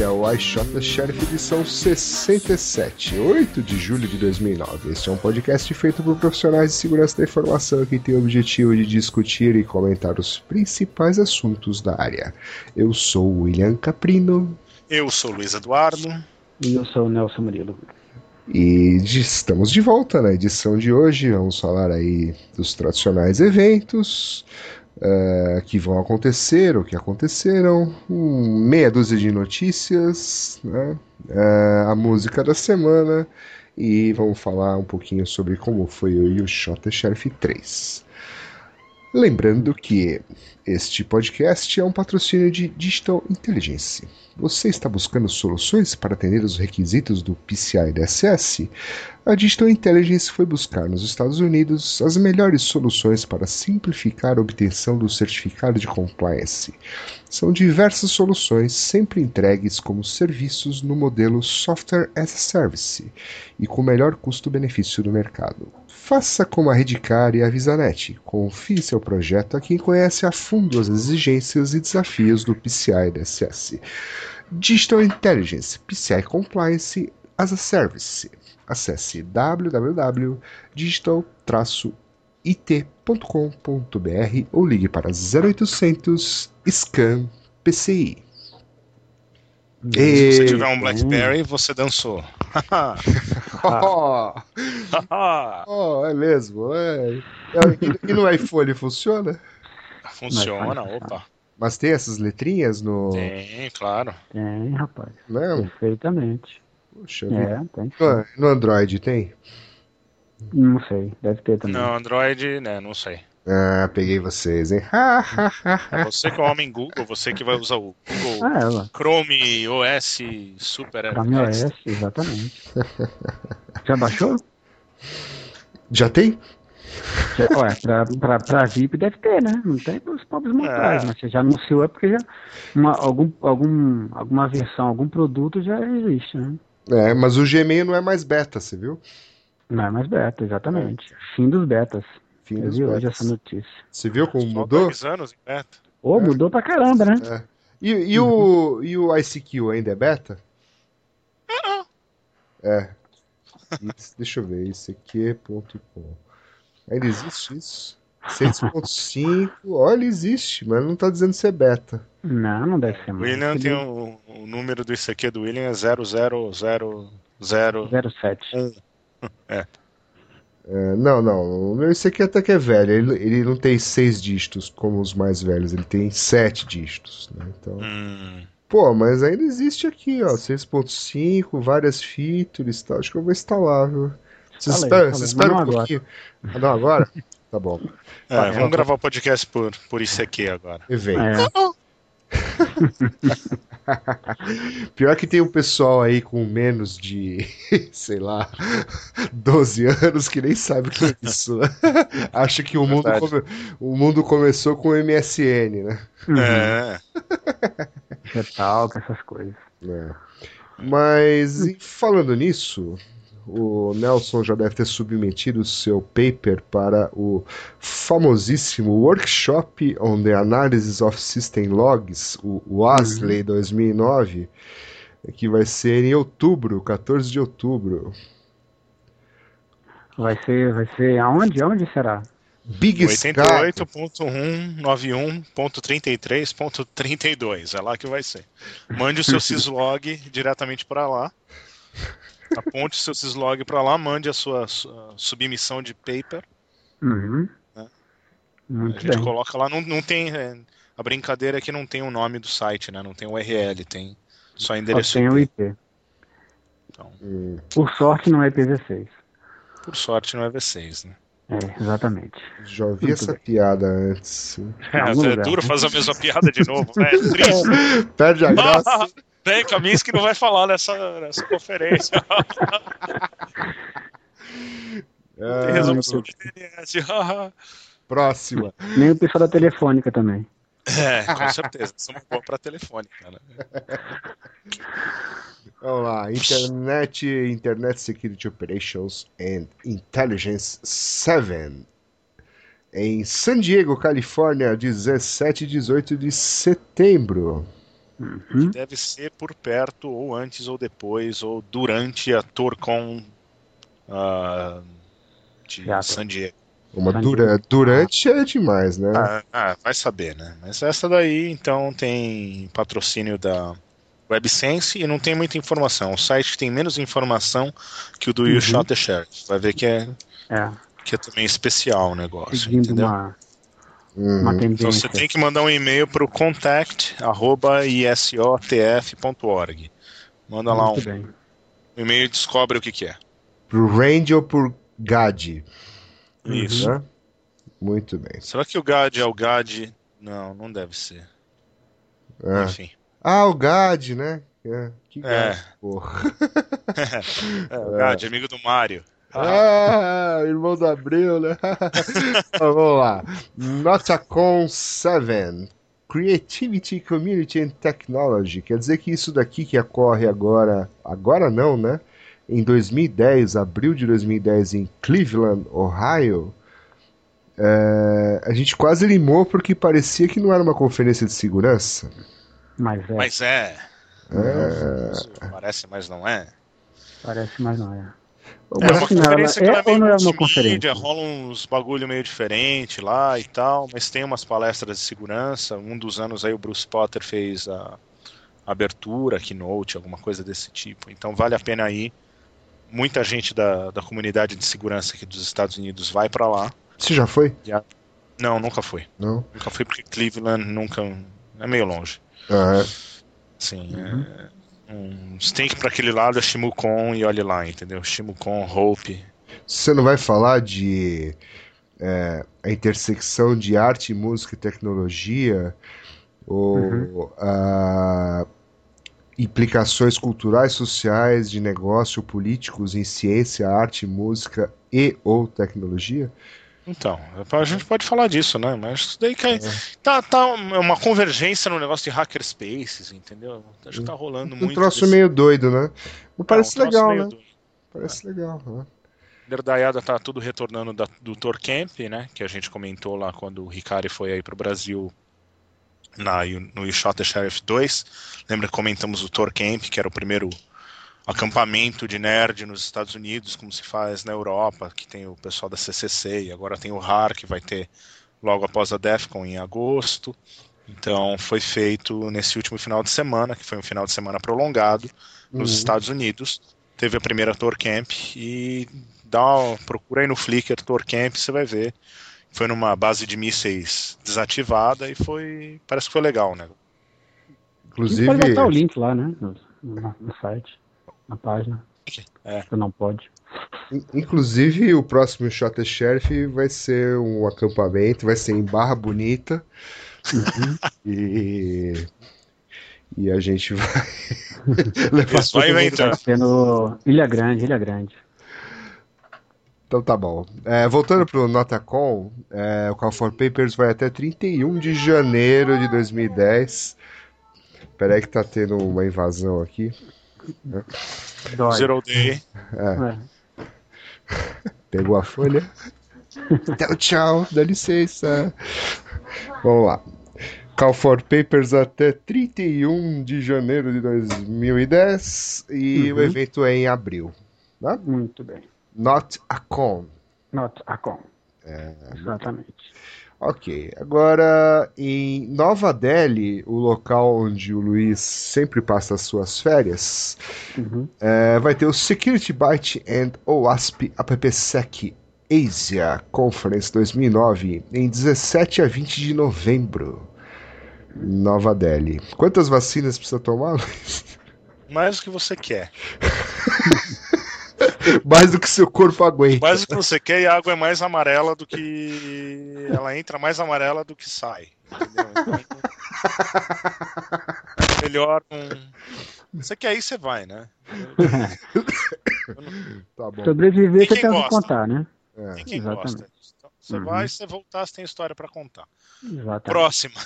É o iShot da Sheriff edição 67, 8 de julho de 2009. Este é um podcast feito por profissionais de segurança da informação que tem o objetivo de discutir e comentar os principais assuntos da área. Eu sou o William Caprino. Eu sou o Luiz Eduardo. E eu sou o Nelson Murilo. E estamos de volta na edição de hoje. Vamos falar aí dos tradicionais eventos, uh, que vão acontecer, ou que aconteceram, um, meia dúzia de notícias, né? uh, a música da semana e vamos falar um pouquinho sobre como foi o Yushota Sheriff 3. Lembrando que este podcast é um patrocínio de Digital Intelligence. Você está buscando soluções para atender os requisitos do PCI DSS? A Digital Intelligence foi buscar nos Estados Unidos as melhores soluções para simplificar a obtenção do certificado de compliance. São diversas soluções sempre entregues como serviços no modelo Software as a Service e com o melhor custo-benefício do mercado. Faça como a Redcar e a Visanet. Confie seu projeto a quem conhece a fundo as exigências e desafios do PCI DSS. Digital Intelligence, PCI Compliance as a Service. Acesse www.digital-it.com.br ou ligue para 0800 SCAN PCI. Se você tiver um Blackberry, você dançou. oh, oh, é mesmo. É. E no iPhone funciona? Funciona, opa. Mas tem essas letrinhas no. Tem, claro. Tem, rapaz. Não? Perfeitamente. Puxa, é, tem. No, no Android tem? Não sei, deve ter também. No Android, né, não sei. Ah, peguei vocês, hein? é você que é o homem Google, você que vai usar o Google ah, Chrome OS Super Chrome OS, exatamente. Já baixou? Já tem? Já, ué, pra, pra, pra VIP deve ter, né? Não tem os pobres mortais, é. mas você já anunciou é porque já uma, algum, algum, alguma versão, algum produto já existe, né? É, mas o Gmail não é mais beta, você viu? Não é mais beta, exatamente. É. Fim dos betas. Fim Eu vi hoje essa notícia. Você viu como Só mudou? Dois anos em beta. Ô, oh, é. mudou pra caramba, né? É. E, e, o, e o ICQ ainda é beta? Não. É. Isso, deixa eu ver, ICQ.com. Ainda existe isso? 6.5, olha, existe, mas não tá dizendo ser beta. Não, não deve ser mais. O William tem o, o número do ICQ do William é 00007. É. É, não, não. O meu ICQ até que é velho. Ele, ele não tem seis dígitos como os mais velhos, ele tem sete dígitos. Né? Então. Hum. Pô, mas ainda existe aqui, ó. 6.5, várias features e tal. Acho que eu vou instalar, viu? Você espera, você espera um pouquinho. Ah, não, agora? Tá bom. É, tá, vamos gravar o podcast por, por ICQ agora. Evento. É. Pior que tem um pessoal aí com menos de, sei lá, 12 anos que nem sabe o que é isso. Né? Acha que o mundo, come... o mundo começou com o MSN, né? É. Retalca, essas coisas. É. Mas, falando nisso, o Nelson já deve ter submetido o seu paper para o famosíssimo Workshop on the Analysis of System Logs, o WASLey uhum. 2009, que vai ser em outubro, 14 de outubro. Vai ser, vai ser aonde? Aonde será? Big 88.191.33.32, é lá que vai ser. Mande o seu syslog diretamente para lá. Aponte seu syslog para lá, mande a sua, sua, submissão de paper. Uhum. Né? a gente bem. coloca lá, não, não tem. É, a brincadeira é que não tem o nome do site, né? Não tem URL, tem só endereço. Só tem o IP. Então, hum. Por sorte não é IPv6. Por sorte não é V6, né? É, exatamente. Já ouvi Muito essa bem. piada antes. É, é duro fazer a mesma piada de novo, né? É triste. Perde a graça. Tem Kaminsky não vai falar nessa, nessa conferência. É, Tem resolução de DNS. Próxima. Nem o pessoal da telefônica também. É, com certeza. Somos bons para telefônica. Né? Vamos lá. Internet, Internet Security Operations and Intelligence 7. Em San Diego, Califórnia, 17 e 18 de setembro. Uhum. Deve ser por perto, ou antes ou depois, ou durante a TourCon ah, de Seattle. San Diego. Uma dura, durante é demais, né? Ah, ah, vai saber, né? Mas essa daí, então, tem patrocínio da WebSense e não tem muita informação. O site tem menos informação que o do You Uhum. Shot the Sheriff. Vai ver que é, É, que é também especial o negócio, seguindo entendeu? uma, Uhum. Então você tem que mandar um e-mail para o contact@isotf.org. Manda lá um, Muito bem. um e-mail e descobre o que, que é. Pro Range ou por GAD? Isso. Né? Muito bem. Será que o GAD é o GAD? Não, não deve ser. Ah, Enfim. Ah, o GAD, né? É, que É. GAD, porra. É, o GAD, amigo do Mario. Ah, irmão do Abreu, né? Vamos lá. Notacon 7. Creativity, Community and Technology. Quer dizer que isso daqui que ocorre agora, agora não, né? Em 2010, abril de 2010, em Cleveland, Ohio, é, a gente quase limou porque parecia que não era uma conferência de segurança. Mas é, Mas é. É, Parece, mas não é. parece, mas não é. É uma afinal, conferência que ela ela é é meio uma multimídia, conferência? rola uns bagulho meio diferente lá e tal, mas tem umas palestras de segurança. Um dos anos aí o Bruce Potter fez a abertura, keynote, alguma coisa desse tipo. Então vale a pena ir. Muita gente da, da comunidade de segurança aqui dos Estados Unidos vai pra lá. Você já foi? Não, nunca fui. Não? Nunca fui porque Cleveland nunca. É meio longe. Ah, é. Sim, Uhum. é, um, você tem que ir pra aquele lado é Shimukon e olhe lá, entendeu? Shimukon, Hope. Você não vai falar de é, a intersecção de arte, música e tecnologia, ou Uhum. implicações culturais, sociais, de negócio, políticos em ciência, arte, música e ou tecnologia? Então, a gente pode falar disso, né? Mas isso daí cai, tá, tá uma convergência no negócio de hackerspaces, entendeu? Acho que tá rolando Um muito. troço desse- meio doido, né? Não parece É, um legal, né? doido. Parece legal, né? Nerdaiada tá tudo retornando da- do Tour Camp, né? Que a gente comentou lá quando o Ricari foi aí pro Brasil na, no You Shot the Sheriff 2. Lembra que comentamos o Tour Camp, que era o primeiro acampamento de nerd nos Estados Unidos, como se faz na Europa, que tem o pessoal da CCC, e agora tem o RAR, que vai ter logo após a DEFCON em agosto. Então foi feito nesse último final de semana, que foi um final de semana prolongado, nos Uhum. Estados Unidos. Teve a primeira Tour Camp e dá uma, procura aí no Flickr Tour Camp, você vai ver. Foi numa base de mísseis desativada e foi. Parece que foi legal, né? Inclusive, Pode botar o link lá, né? No- no site, na página. É. Você não pode. In- Inclusive, o próximo Shot the Sheriff vai ser um acampamento, vai ser em Barra Bonita. e, e a gente vai levar Isso vai inventar. Vai ser no Ilha Grande, Ilha Grande. Então tá bom. É, voltando pro Notacon, é, o Call for Papers vai até 31 de janeiro de 2010. Peraí que tá tendo uma invasão aqui. Dói. Zero Day. É. Pegou a folha. Tchau, tchau, dá licença. Vamos lá. Call for Papers até 31 de janeiro de 2010 e Uhum. o evento é em abril. Né? Muito bem. Not a con. Not a com. É. Exatamente. Ok, agora em Nova Delhi, o local onde o Luiz sempre passa as suas férias, Uhum. é, vai ter o Security Byte and OWASP AppSec Asia Conference 2009, em 17 a 20 de novembro. Nova Delhi. Quantas vacinas precisa tomar, Luiz? Mais do que você quer. Mais do que seu corpo aguenta. Mais do que você quer e a água é mais amarela do que. Ela entra mais amarela do que sai. Entendeu? Então, melhor não. Você quer ir, você vai, né? Tá bom. Sobreviver Tem que quem tem que contar, né? É. Tem quem Exatamente. gosta disso. Então, você Uhum. vai, você voltar, você tem história pra contar. Exatamente. Próxima.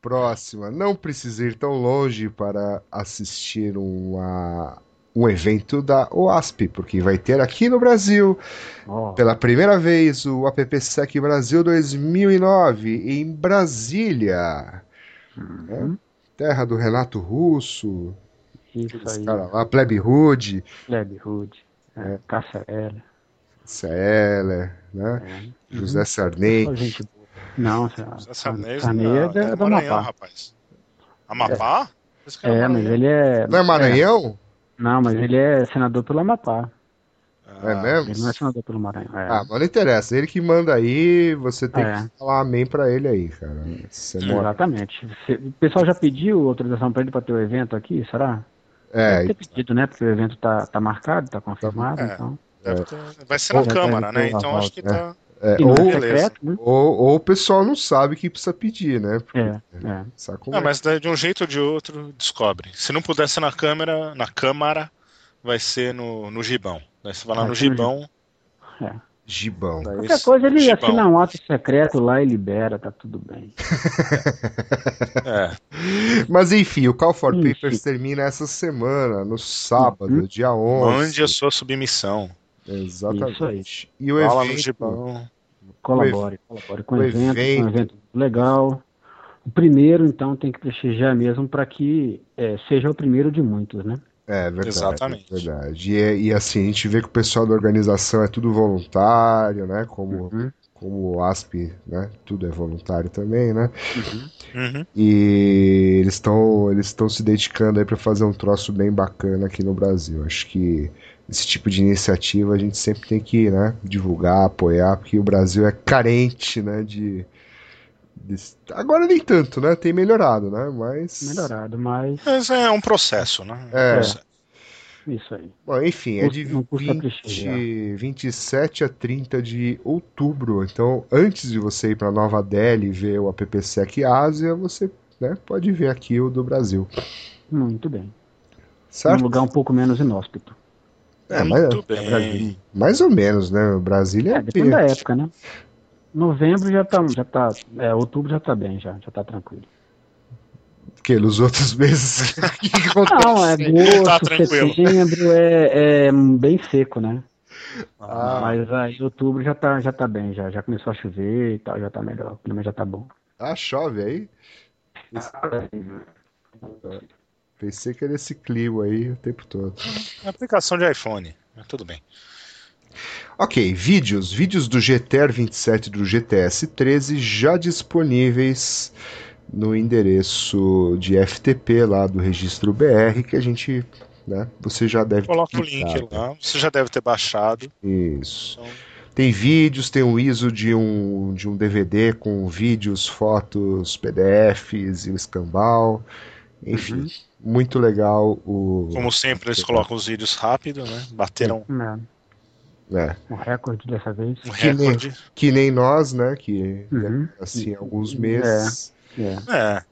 Próxima. Não precisa ir tão longe para assistir uma, um evento da OASP, porque vai ter aqui no Brasil, Ó, pela primeira vez, o AppSec Brasil 2009, em Brasília. uhum. Terra do Renato Russo. Isso cara lá, Plebe Hood, Leb Hood. É, Cássia Eller. Celler, né? É. José Uhum. Sarney. Gente boa. Não, José Sarney Sarney é é do Maranhão, Amapá. rapaz. Amapá? Esse cara É, mas ele é. Não é Maranhão? Não, mas ele é senador pelo Amapá. É Ah, mesmo? Ele não é senador pelo Maranhão. É. Ah, mas não interessa. Ele que manda aí, você tem É. que falar amém pra ele aí, cara. Você mora- Exatamente. Se- O pessoal já pediu autorização para ele para ter o evento aqui, será? É, Deve ter pedido, né? Porque o evento tá, tá marcado, tá confirmado, É. então. deve ter- Vai ser na Câmara, né? Então acho que tá. É, E não é ou, secreto, né? ou, ou o pessoal não sabe que precisa pedir, né? Porque, É, é. Não, é? mas de um jeito ou de outro, descobre. Se não puder ser na câmera, na câmara, vai ser no, no gibão. Daí você vai lá Vai no gibão. Gibão. daí Qualquer coisa ele Gibão. assina um ato secreto lá e libera, tá tudo bem. É, Mas enfim, o Call for Enfim. Papers termina essa semana, no sábado, Uhum. dia 11. mande a sua submissão. Exatamente. E o Fala evento, gibão. Colabore, colabore com o o evento, evento. com um evento legal. O primeiro, então, tem que prestigiar mesmo para que é, seja o primeiro de muitos, né? É verdade. Exatamente. Verdade. E, e assim, a gente vê que o pessoal da organização é tudo voluntário, né? Como, Uhum. como o ASP, né? Tudo é voluntário também, né? Uhum. E eles estão eles estão se dedicando aí para fazer um troço bem bacana aqui no Brasil. Acho que esse tipo de iniciativa a gente sempre tem que, né, divulgar, apoiar, porque o Brasil é carente, né, de, de- agora nem tanto, né? Tem melhorado, né? Mas Melhorado, mas Mas é um processo, né? É. Um processo. isso aí. Bom, enfim, é de Custa- não custa 20, prestigiar. 27 a 30 de outubro. Então, antes de você ir para Nova Delhi e ver o AppSec Ásia, você né, pode ver aqui o do Brasil. Muito bem. Certo? Num lugar um pouco menos inóspito. É, mas, Muito bem. mais ou menos, né? O Brasília É, é, depende da época, né? Novembro já tá, já tá, é, outubro já tá bem, já, já tá tranquilo. Porque nos outros meses. que que? Não, é Tá agosto, tranquilo. setembro é, é bem seco, né? Ah. Mas aí outubro já tá, já tá bem, já, já começou a chover e tal, já tá melhor, o clima já tá bom. Ah, chove aí? Pensei que era esse clima aí o tempo todo. Aplicação de iPhone. Mas tudo bem. Ok, vídeos. Vídeos do GTR 27 e do GTS 13 já disponíveis no endereço de FTP lá do registro BR que a gente, né, você já deve ter Coloca o link lá. Você já deve ter baixado. Isso. Então, Tem vídeos, tem um ISO de um, de um DVD com vídeos, fotos, PDFs e o escambau. Enfim, muito legal o. como sempre, eles colocam os vídeos rápido, né? Bateram É, É, um recorde dessa vez. um Que nem- recorde. que nem nós, né? Que Uhum. assim, alguns meses. É, É,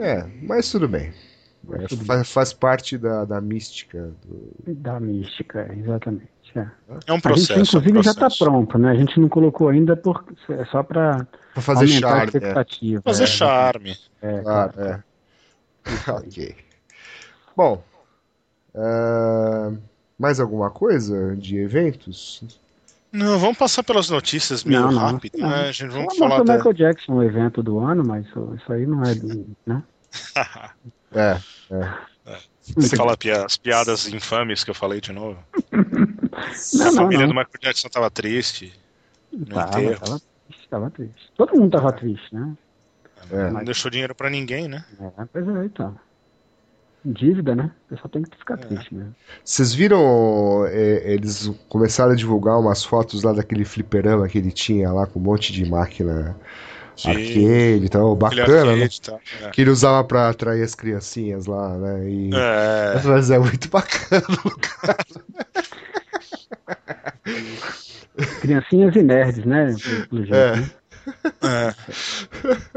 É, mas tudo bem. É, faz, faz parte da, da mística. do- da mística, exatamente. É. é um A processo. gente, inclusive, é um já está processo. pronto, né? A gente não colocou ainda por, é só para Pra fazer aumentar a charme. né? Fazer é, charme. É, Claro, claro. É. ok. Bom, ah, mais alguma coisa de eventos? Não, vamos passar pelas notícias meio Não, não, rápido, não. né? A gente vamos falar o da... Michael Jackson, o evento do ano, mas isso, isso aí não é, do- né? É, Você fala as piadas infames que eu falei de novo. Não, a não, família não. do Michael Jackson tava triste. No Tava, enterro. tava triste, tava triste. Todo mundo tava triste, né? É. Não deixou dinheiro pra ninguém, né? É, pois é, então. Dívida, né? O pessoal tem que ficar triste mesmo. Vocês viram? é, eles começaram a divulgar umas fotos lá daquele fliperama que ele tinha lá com um monte de máquina De- arcade e tal. Bacana, né? tal, é. Que ele usava pra atrair as criancinhas lá, né? E... É, Mas é muito bacana o lugar. Criancinhas e nerds, né? Pelo jeito, É. né? É.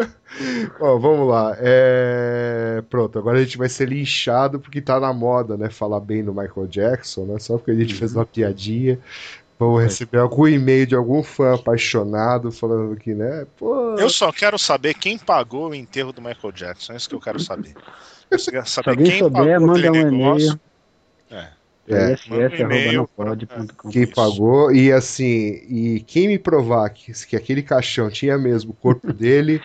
Ó, vamos lá. É... Pronto, agora a gente vai ser linchado porque tá na moda, né? Falar bem do Michael Jackson, né? Só porque a gente fez uma piadinha. Vamos receber algum e-mail de algum fã apaixonado falando que, né? Pô, Eu só quero saber quem pagou o enterro do Michael Jackson. É isso que eu quero saber. Eu quero saber quem pagou manda aquele negócio. e-mail. É, Manda um e-mail ISS.nopod.com. quem Isso. pagou. E assim, e quem me provar que, que aquele caixão tinha mesmo o corpo dele,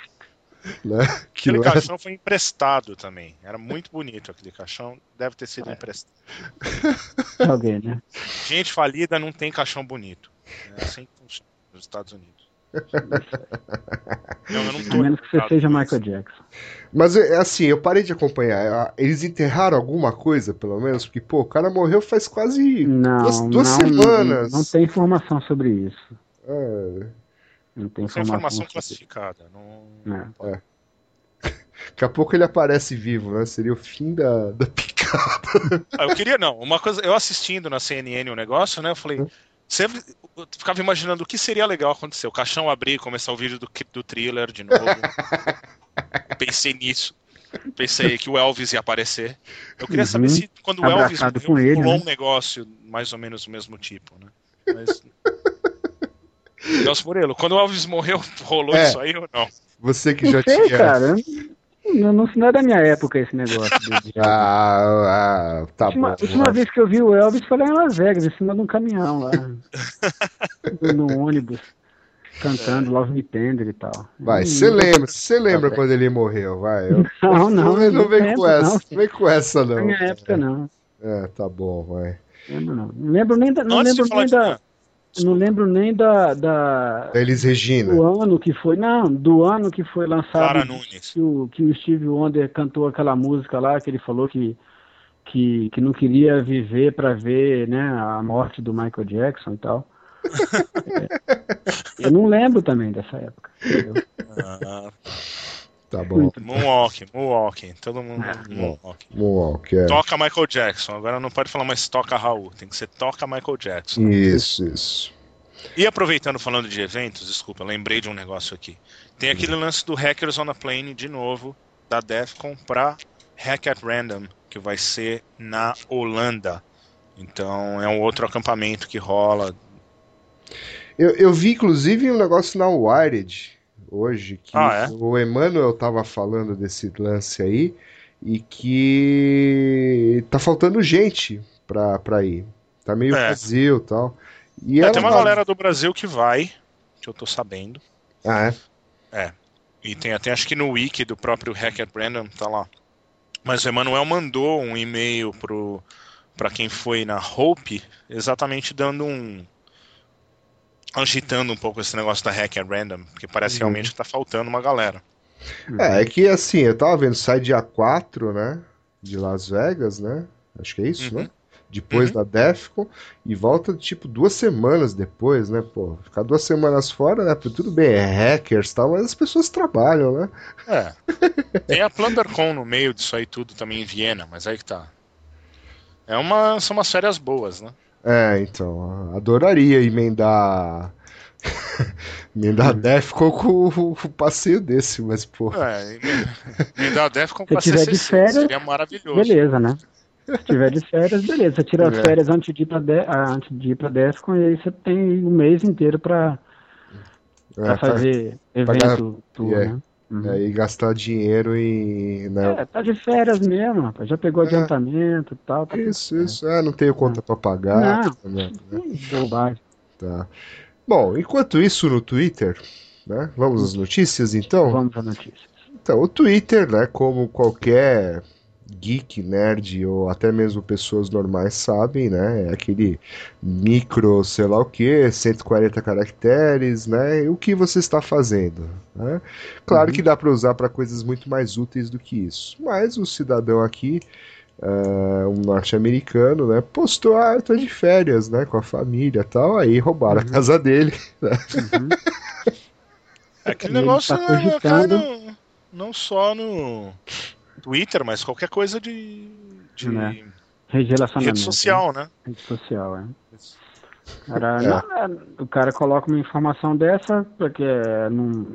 Né? Que Aquele é- caixão foi emprestado também. Era muito bonito aquele caixão. Deve ter sido emprestado. Alguém, né? Gente falida não tem caixão bonito. É assim que funciona nos Estados Unidos. Não, eu não A menos que você seja Michael. Jackson. Mas é assim, eu parei de acompanhar. Eles enterraram alguma coisa, pelo menos? Porque, pô, o cara morreu faz quase Não, duas, duas não, semanas. Não, tem informação sobre isso. É, Não tem é informação. informação classificada. Não... É. daqui a pouco ele aparece vivo, né? Seria o fim da, da picada. Ah, eu queria não. Uma coisa, eu assistindo na CNN o negócio, né? Eu falei. Sempre eu ficava imaginando o que seria legal acontecer. O caixão abrir e começar o vídeo do, do thriller de novo. Pensei nisso. Pensei que o Elvis ia aparecer. Eu queria saber Uhum. se quando o Elvis morreu, com ele, rolou né? um negócio mais ou menos do mesmo tipo, né? Mas... Nelson Murilo, quando o Elvis morreu, rolou É. isso aí ou não? Você que já Não sei, tinha. cara. Não, não, não é da minha época esse negócio. Ah, ah, tá a última, bom. última vai. vez que eu vi o Elvis foi lá em Las Vegas, em cima de um caminhão lá. no ônibus, cantando Love Me Tender e tal. Vai, Hum, você lembra, você lembra Tá quando ele morreu, vai. Eu- Não, não, vem- não não vem lembro, com essa, não. não vem com essa Na não. minha época, não. É, tá bom, vai. Lembro, não. Não lembro nem da. Não Antes lembro nem da. Não lembro nem da, da, Da Elis Regina. do ano que foi. Não, do ano que foi lançado. Clara Nunes. Que o, que o Steve Wonder cantou aquela música lá, que ele falou que, que, que não queria viver para ver né, a morte do Michael Jackson e tal. É, eu não lembro também dessa época. entendeu? Ah, Tá bom. Muito Moonwalking, Moonwalking, todo mundo Ah, Moonwalking. Moonwalk, é. Toca Michael Jackson, agora não pode falar mais toca Raul, tem que ser toca Michael Jackson. Isso, isso. E aproveitando falando de eventos, desculpa, lembrei de um negócio aqui. Tem aquele lance do Hackers on a Plane de novo, da Defcon pra Hack at Random, que vai ser na Holanda. Então é um outro acampamento que rola. Eu, eu vi, inclusive, um negócio na Wired hoje, que Ah, é? o Emmanuel tava falando desse lance aí, e que tá faltando gente pra, pra ir. Tá meio É. vazio e tal. E É, ela tem uma vai- galera do Brasil que vai, que eu tô sabendo. Ah, é? E tem até, acho que no wiki do próprio Hack at Random tá lá. Mas o Emanuel mandou um e-mail pro para quem foi na Hope, exatamente dando um agitando um pouco esse negócio da Hack at Random, porque parece Uhum. realmente que tá faltando uma galera. É, é que assim, eu tava vendo, sai dia 4, né? De Las Vegas, né? Acho que é isso, Uhum. né? Depois da Defcon e volta tipo duas semanas depois, né? Pô, ficar duas semanas fora, né? Porque Tudo bem, é hackers e tal, mas as pessoas trabalham, né? É. Tem a PlunderCon no meio disso aí tudo também em Viena, mas aí que tá. É uma, são umas férias boas, né? É, então, adoraria emendar. emendar a Defcon com o, o passeio desse, mas, pô. É, a Defcon Se pra tiver de férias, seria maravilhoso. Beleza, né? Se tiver de férias, beleza. Você tira as É. férias antes de ir pra, de, ah, antes de ir pra Defcon e aí você tem um mês inteiro pra, pra é, fazer evento, tudo, é. né? Uhum. é, e gastar dinheiro em. Né? É, tá de férias mesmo, rapaz. já pegou É. adiantamento e tal. Tá Isso, isso. É, não tenho conta pra pagar. né? Hum, Bobagem. Tá. Bom, enquanto isso no Twitter, né? Vamos às notícias então? Vamos à notícia. Então, o Twitter, né, como qualquer geek, nerd ou até mesmo pessoas normais sabem, né, é aquele micro, sei lá o que, 140 caracteres, né, e o que você está fazendo, né? Claro Uhum. que dá para usar para coisas muito mais úteis do que isso, mas o cidadão aqui, ah, um norte-americano, né, postou, ah, eu tô de férias, né, com a família e tal, aí roubaram a casa dele, Uhum. É aquele Ele negócio tá né, cogitando. cai no- não só no Twitter, mas qualquer coisa de, de Né. Rede rede social, né? né? Rede social, é. Era, É. não, é, o cara coloca uma informação dessa, porque é, não,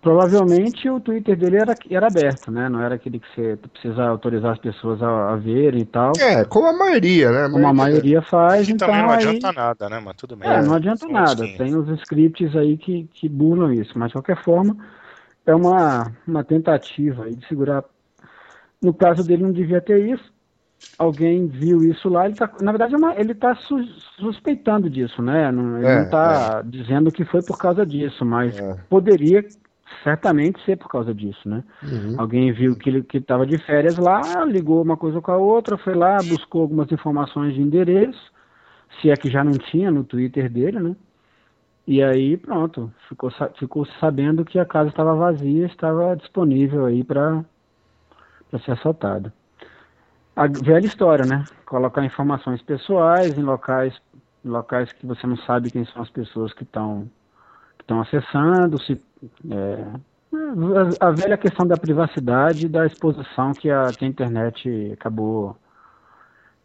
provavelmente o Twitter dele era, era aberto, né? Não era aquele que você precisa autorizar as pessoas a, a verem e tal. É, como a maioria, né? Como a maioria faz, Que então também não aí, adianta nada, né? Mas tudo bem. É, não adianta São nada. Tem os scripts aí que, que burlam isso, mas de qualquer forma é uma, uma tentativa aí de segurar. No caso dele não devia ter isso. Alguém viu isso lá, ele tá, na verdade é ele está suspeitando disso, né? Não, ele É, não está dizendo que foi por causa disso, mas É. poderia certamente ser por causa disso, né? Uhum. Alguém viu que ele que estava de férias lá, ligou uma coisa com a outra, foi lá, buscou algumas informações de endereço, se é que já não tinha no Twitter dele, né? E aí, pronto, ficou, ficou sabendo que a casa estava vazia, estava disponível aí para ser assaltada. A velha história, né? Colocar informações pessoais em locais, locais que você não sabe quem são as pessoas que estão estão acessando, se, é, a, velha questão da privacidade e da exposição que a, que a internet acabou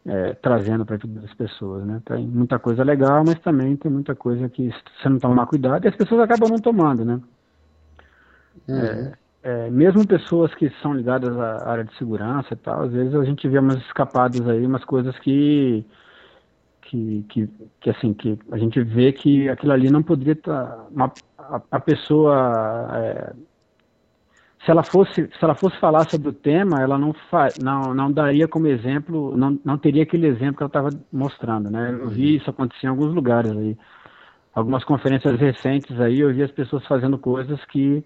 é, trazendo para todas as pessoas, né? Tem muita coisa legal, mas também tem muita coisa que se você não tomar cuidado, e as pessoas acabam não tomando, né? Uhum. É, é, mesmo pessoas que são ligadas à área de segurança e tal, às vezes a gente vê umas escapadas aí, umas coisas que que, que, que assim que a gente vê que aquilo ali não poderia estar tá, a, a, pessoa é, se ela fosse se ela fosse falar sobre o tema ela não fa, não não daria como exemplo não, não teria aquele exemplo que ela estava mostrando né? Eu vi isso acontecer em alguns lugares aí. Algumas conferências recentes aí eu vi as pessoas fazendo coisas que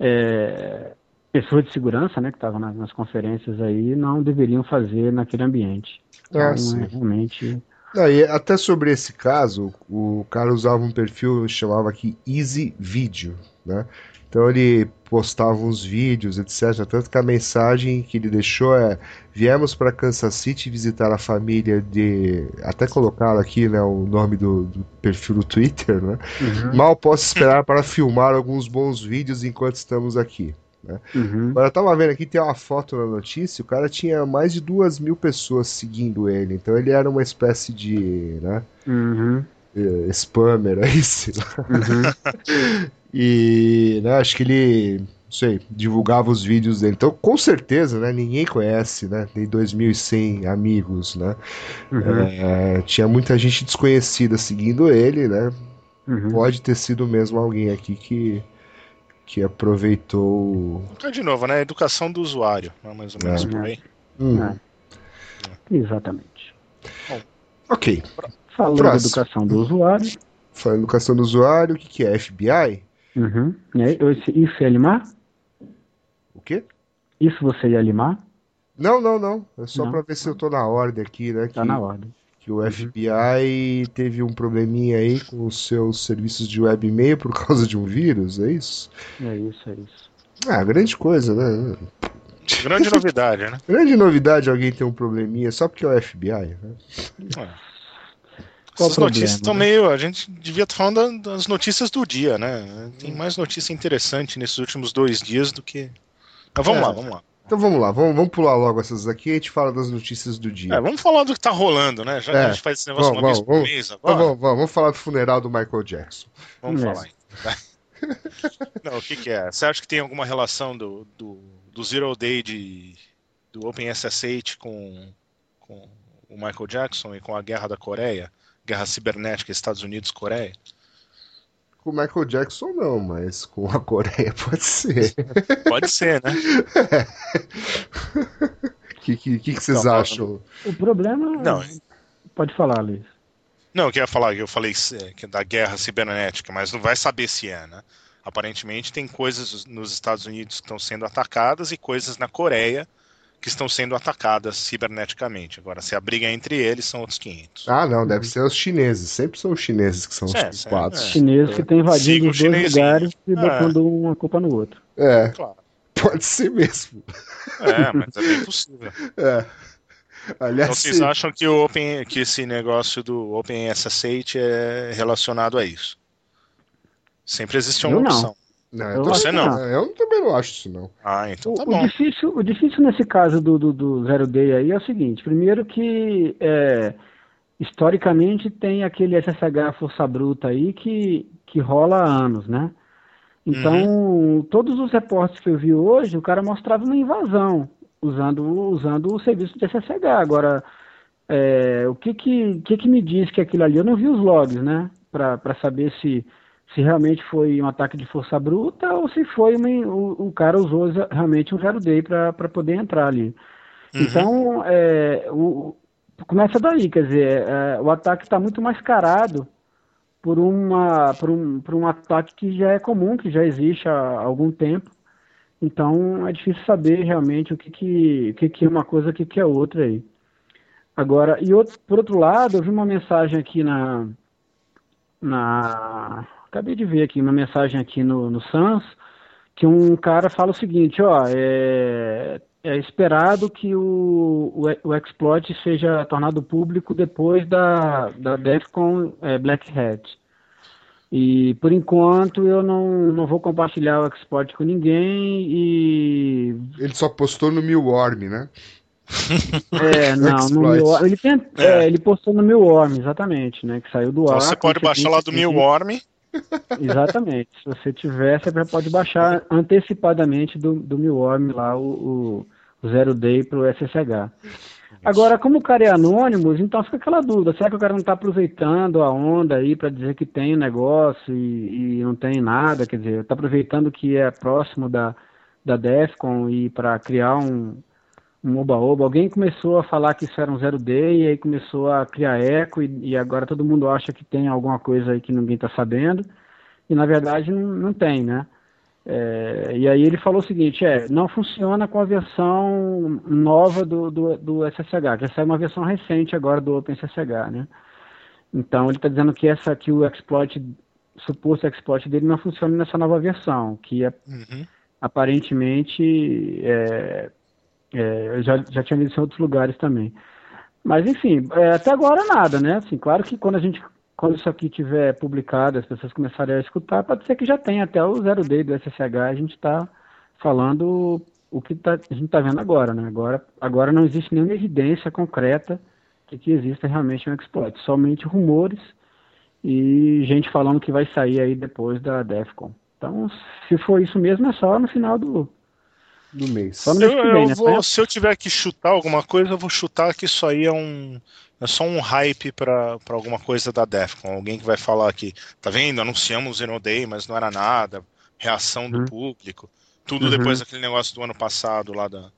é, pessoas de segurança né que estavam nas, nas, conferências aí não deveriam fazer naquele ambiente. Então, é, realmente e até sobre esse caso, o cara usava um perfil que chamava aqui Easy Video, né? Então ele postava uns vídeos, etc. Tanto que a mensagem que ele deixou é: viemos para Kansas City visitar a família de. Até colocaram aqui né, o nome do, do perfil do Twitter, né? Uhum. Mal posso esperar para filmar alguns bons vídeos enquanto estamos aqui. Né? Uhum. Agora eu tava vendo aqui, tem uma foto na notícia, o cara tinha mais de duas mil pessoas seguindo ele, então ele era uma espécie de, né, uhum. uh, spammer aí, sei lá. Uhum. e, né, acho que ele, não sei, divulgava os vídeos dele, então com certeza, né, ninguém conhece, né, tem 2.100 amigos, né, é, tinha muita gente desconhecida seguindo ele, né, uhum. pode ter sido mesmo alguém aqui que que aproveitou. É de novo, né? Educação do usuário, né? mais ou menos é. por aí. Hum. É. Exatamente. Bom, ok. Falando Próximo. de educação do usuário. Falando de educação do usuário, o que, que é? FBI? Uhum. Isso é limar? O quê? Isso você ia limar? Não, não, não. É só para ver se eu tô na ordem aqui, né? Tá que... na ordem que o FBI teve um probleminha aí com os seus serviços de web e-mail por causa de um vírus, é isso? É isso, é isso. Ah, grande coisa, né? Grande novidade, né? Grande novidade alguém ter um probleminha só porque é o FBI, né? É. Essas notícias estão né? meio. A gente devia estar falando das notícias do dia, né? Tem mais notícia interessante nesses últimos dois dias do que. Mas vamos é. lá, vamos lá. Então vamos lá, vamos, vamos pular logo essas aqui e a gente fala das notícias do dia. É, vamos falar do que tá rolando, né? Já é, que a gente faz esse negócio vamos, uma vamos, vez por vamos, mês agora. Então, vamos, vamos, falar do funeral do Michael Jackson. Vamos falar então. Não, o que, que, é? Você acha que tem alguma relação do, do, do Zero Day de, do OpenSSH com, com o Michael Jackson e com a Guerra da Coreia? Guerra Cibernética Estados Unidos-Coreia? Com o Michael Jackson não, mas com a Coreia pode ser. Pode ser, né? O que, que, que, vocês não, acham? O problema. Não. Pode falar, Luiz. Não, eu queria falar, eu falei que é da guerra cibernética, mas não vai saber se é, né? Aparentemente tem coisas nos Estados Unidos que estão sendo atacadas e coisas na Coreia que estão sendo atacadas ciberneticamente. Agora, se a briga é entre eles, são outros 500. Ah, não, deve ser os chineses. Sempre são os chineses que são os é, culpados. É, chineses que estão invadindo os dois lugares e botando é. uma culpa no outro. É. Claro. Pode ser mesmo. É, mas é bem possível. É. Aliás, então vocês acham que, o Open, que esse negócio do OpenSSH é relacionado a isso? Sempre existe uma opção. Não, eu você não. não. Eu também não acho isso, não. Ah, então tá o, bom. O difícil, o difícil nesse caso do, do, do Zero Day aí é o seguinte: primeiro que é, historicamente tem aquele SSH Força Bruta aí que, que rola há anos, né? Então, uhum. todos os reportes que eu vi hoje, o cara mostrava uma invasão usando, usando o serviço de SSH. Agora, é, o que que, que que me diz que aquilo ali? Eu não vi os logs, né? Para saber se se realmente foi um ataque de força bruta ou se foi uma, o, o, cara usou realmente um zero day para poder entrar ali. Uhum. Então, é, o, começa daí, quer dizer, é, o ataque está muito mascarado por, uma, por, um, por um ataque que já é comum, que já existe há algum tempo. Então é difícil saber realmente o que, que, o que, que é uma coisa e o que, que é outra aí. Agora, e outro, por outro lado, eu vi uma mensagem aqui na, na. Acabei de ver aqui uma mensagem aqui no, no Sans, que um cara fala o seguinte, ó, é, é esperado que o, o, o exploit seja tornado público depois da, da DEFCON é, Black Hat. E por enquanto eu não, não vou compartilhar o exploit com ninguém e. Ele só postou no Milworm, né? É, não, no Milworm. Ele, tent... é. é. ele postou no Milworm, exatamente, né? Que saiu do então ar. Você pode baixar lá do Milworm. Exatamente. Se você tiver, você pode baixar antecipadamente do, do Milworm lá o, o, o Zero Day para o SSH. Agora, como o cara é anônimo, então fica aquela dúvida: será que o cara não está aproveitando a onda aí para dizer que tem negócio e, e não tem nada? Quer dizer, está aproveitando que é próximo da, da DEFCON e para criar um, um oba-oba. Alguém começou a falar que isso era um zero day e aí começou a criar eco e, e, agora todo mundo acha que tem alguma coisa aí que ninguém está sabendo e na verdade não, não tem, né? É, e aí ele falou o seguinte, é, não funciona com a versão nova do, do, do SSH, que essa é uma versão recente agora do OpenSSH, né? Então ele está dizendo que essa aqui o exploit, suposto exploit dele não funciona nessa nova versão, que é, uhum. aparentemente é, é, já, já tinha visto em outros lugares também. Mas, enfim, é, até agora nada, né? Assim, claro que quando a gente quando isso aqui tiver publicado, as pessoas começarem a escutar, pode ser que já tenha até o zero day do SSH, a gente está falando o que tá, a gente está vendo agora, né? Agora, agora não existe nenhuma evidência concreta de que exista realmente um exploit, somente rumores e gente falando que vai sair aí depois da DEFCON. Então, se for isso mesmo, é só no final do, do mês. Só no mês eu, vem, eu né? vou, se eu tiver que chutar alguma coisa, eu vou chutar que isso aí é um é só um hype para alguma coisa da Defcon. Alguém que vai falar que, tá vendo, anunciamos o Zero Day, mas não era nada, reação do uhum. público. Tudo uhum. depois daquele negócio do ano passado lá da,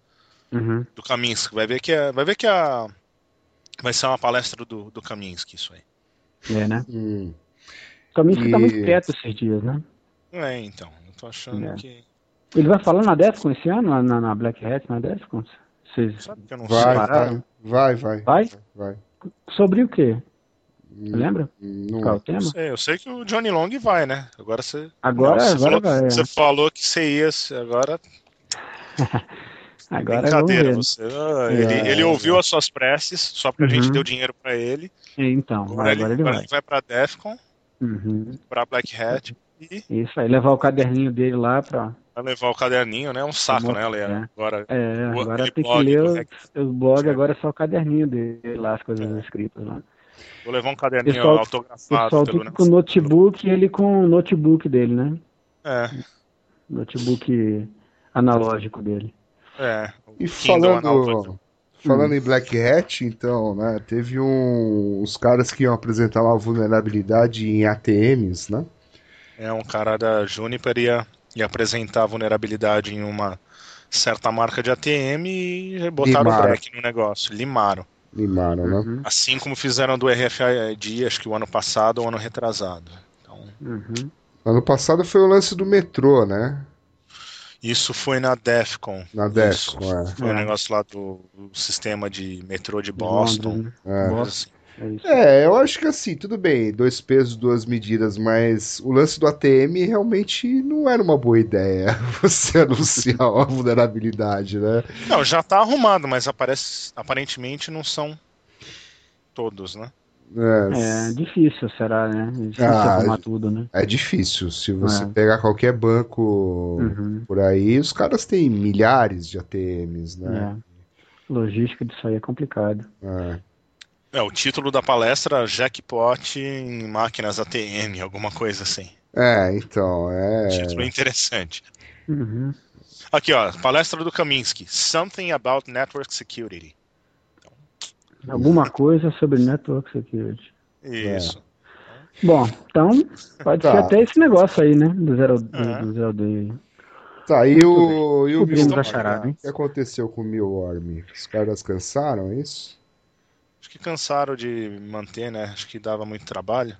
uhum. do Kaminsky. Vai ver que é, vai ver que a vai ser uma palestra do, do Kaminsky isso aí. É, né? Hum. O Kaminsky e... tá muito quieto esses dias, né? É, então. Eu tô achando é. que ele vai falar na Defcon esse ano, na, na Black Hat, na Defcon? Vocês vai, vai, vai, vai, vai, vai. Sobre o quê? Hum, Lembra? Não. Qual é o tema? Eu sei, eu sei, que o Johnny Long vai, né? Agora você. Agora, Nossa, agora você, falou, vai, é. você falou que você ia, agora. agora Brincadeira, você. Ah, é, ele, ele ouviu as suas preces, só porque uhum. a gente deu dinheiro pra ele. Então, agora, ele, ele, vai. ele vai pra Defcon, uhum. pra Black Hat. E... Isso aí, levar o caderninho dele lá pra. Vai levar o caderninho, né? Um saco, né, Leandro? É. Agora, é, agora tem que ler o, o blog, agora é só o caderninho dele lá, as coisas é. escritas lá. Vou levar um caderninho pessoal, autografado. Pessoal pelo com o notebook e ele com o notebook dele, né? É. Notebook analógico dele. É. E falando, falando hum. em Black Hat, então, né? Teve um, os caras que iam apresentar uma vulnerabilidade em ATMs, né? É, um cara da Juniper ia e apresentar vulnerabilidade em uma certa marca de ATM e botaram Limaram. o break no negócio. Limaram. Limaram, né? Uhum. Assim como fizeram do RFID, acho que o ano passado ou ano retrasado. Então... Uhum. Ano passado foi o lance do metrô, né? Isso foi na DEFCON. Na DEFCON, é. Foi o é. um negócio lá do, do, sistema de metrô de Boston. É. Boston. É, é, eu acho que assim, tudo bem, dois pesos, duas medidas, mas o lance do ATM realmente não era uma boa ideia você anunciar uma vulnerabilidade, né? Não, já tá arrumado, mas aparece, aparentemente não são todos, né? É, é difícil, será, né? É difícil ah, arrumar tudo, né? É difícil. Se você é. pegar qualquer banco uhum. por aí, os caras têm milhares de ATMs, né? É. Logística disso aí é complicado. É. É, o título da palestra Jackpot em máquinas ATM, alguma coisa assim. É, então, é. Título interessante. Uhum. Aqui, ó, palestra do Kaminsky. Something about Network Security. Alguma coisa sobre Network Security. Isso. É. Bom, então pode tá. ser até esse negócio aí, né? Do zero, do, do zero day. Tá, e o, e o Mil, o que aconteceu com o Milworm? Os caras cansaram, é isso? Que cansaram de manter, né? Acho que dava muito trabalho.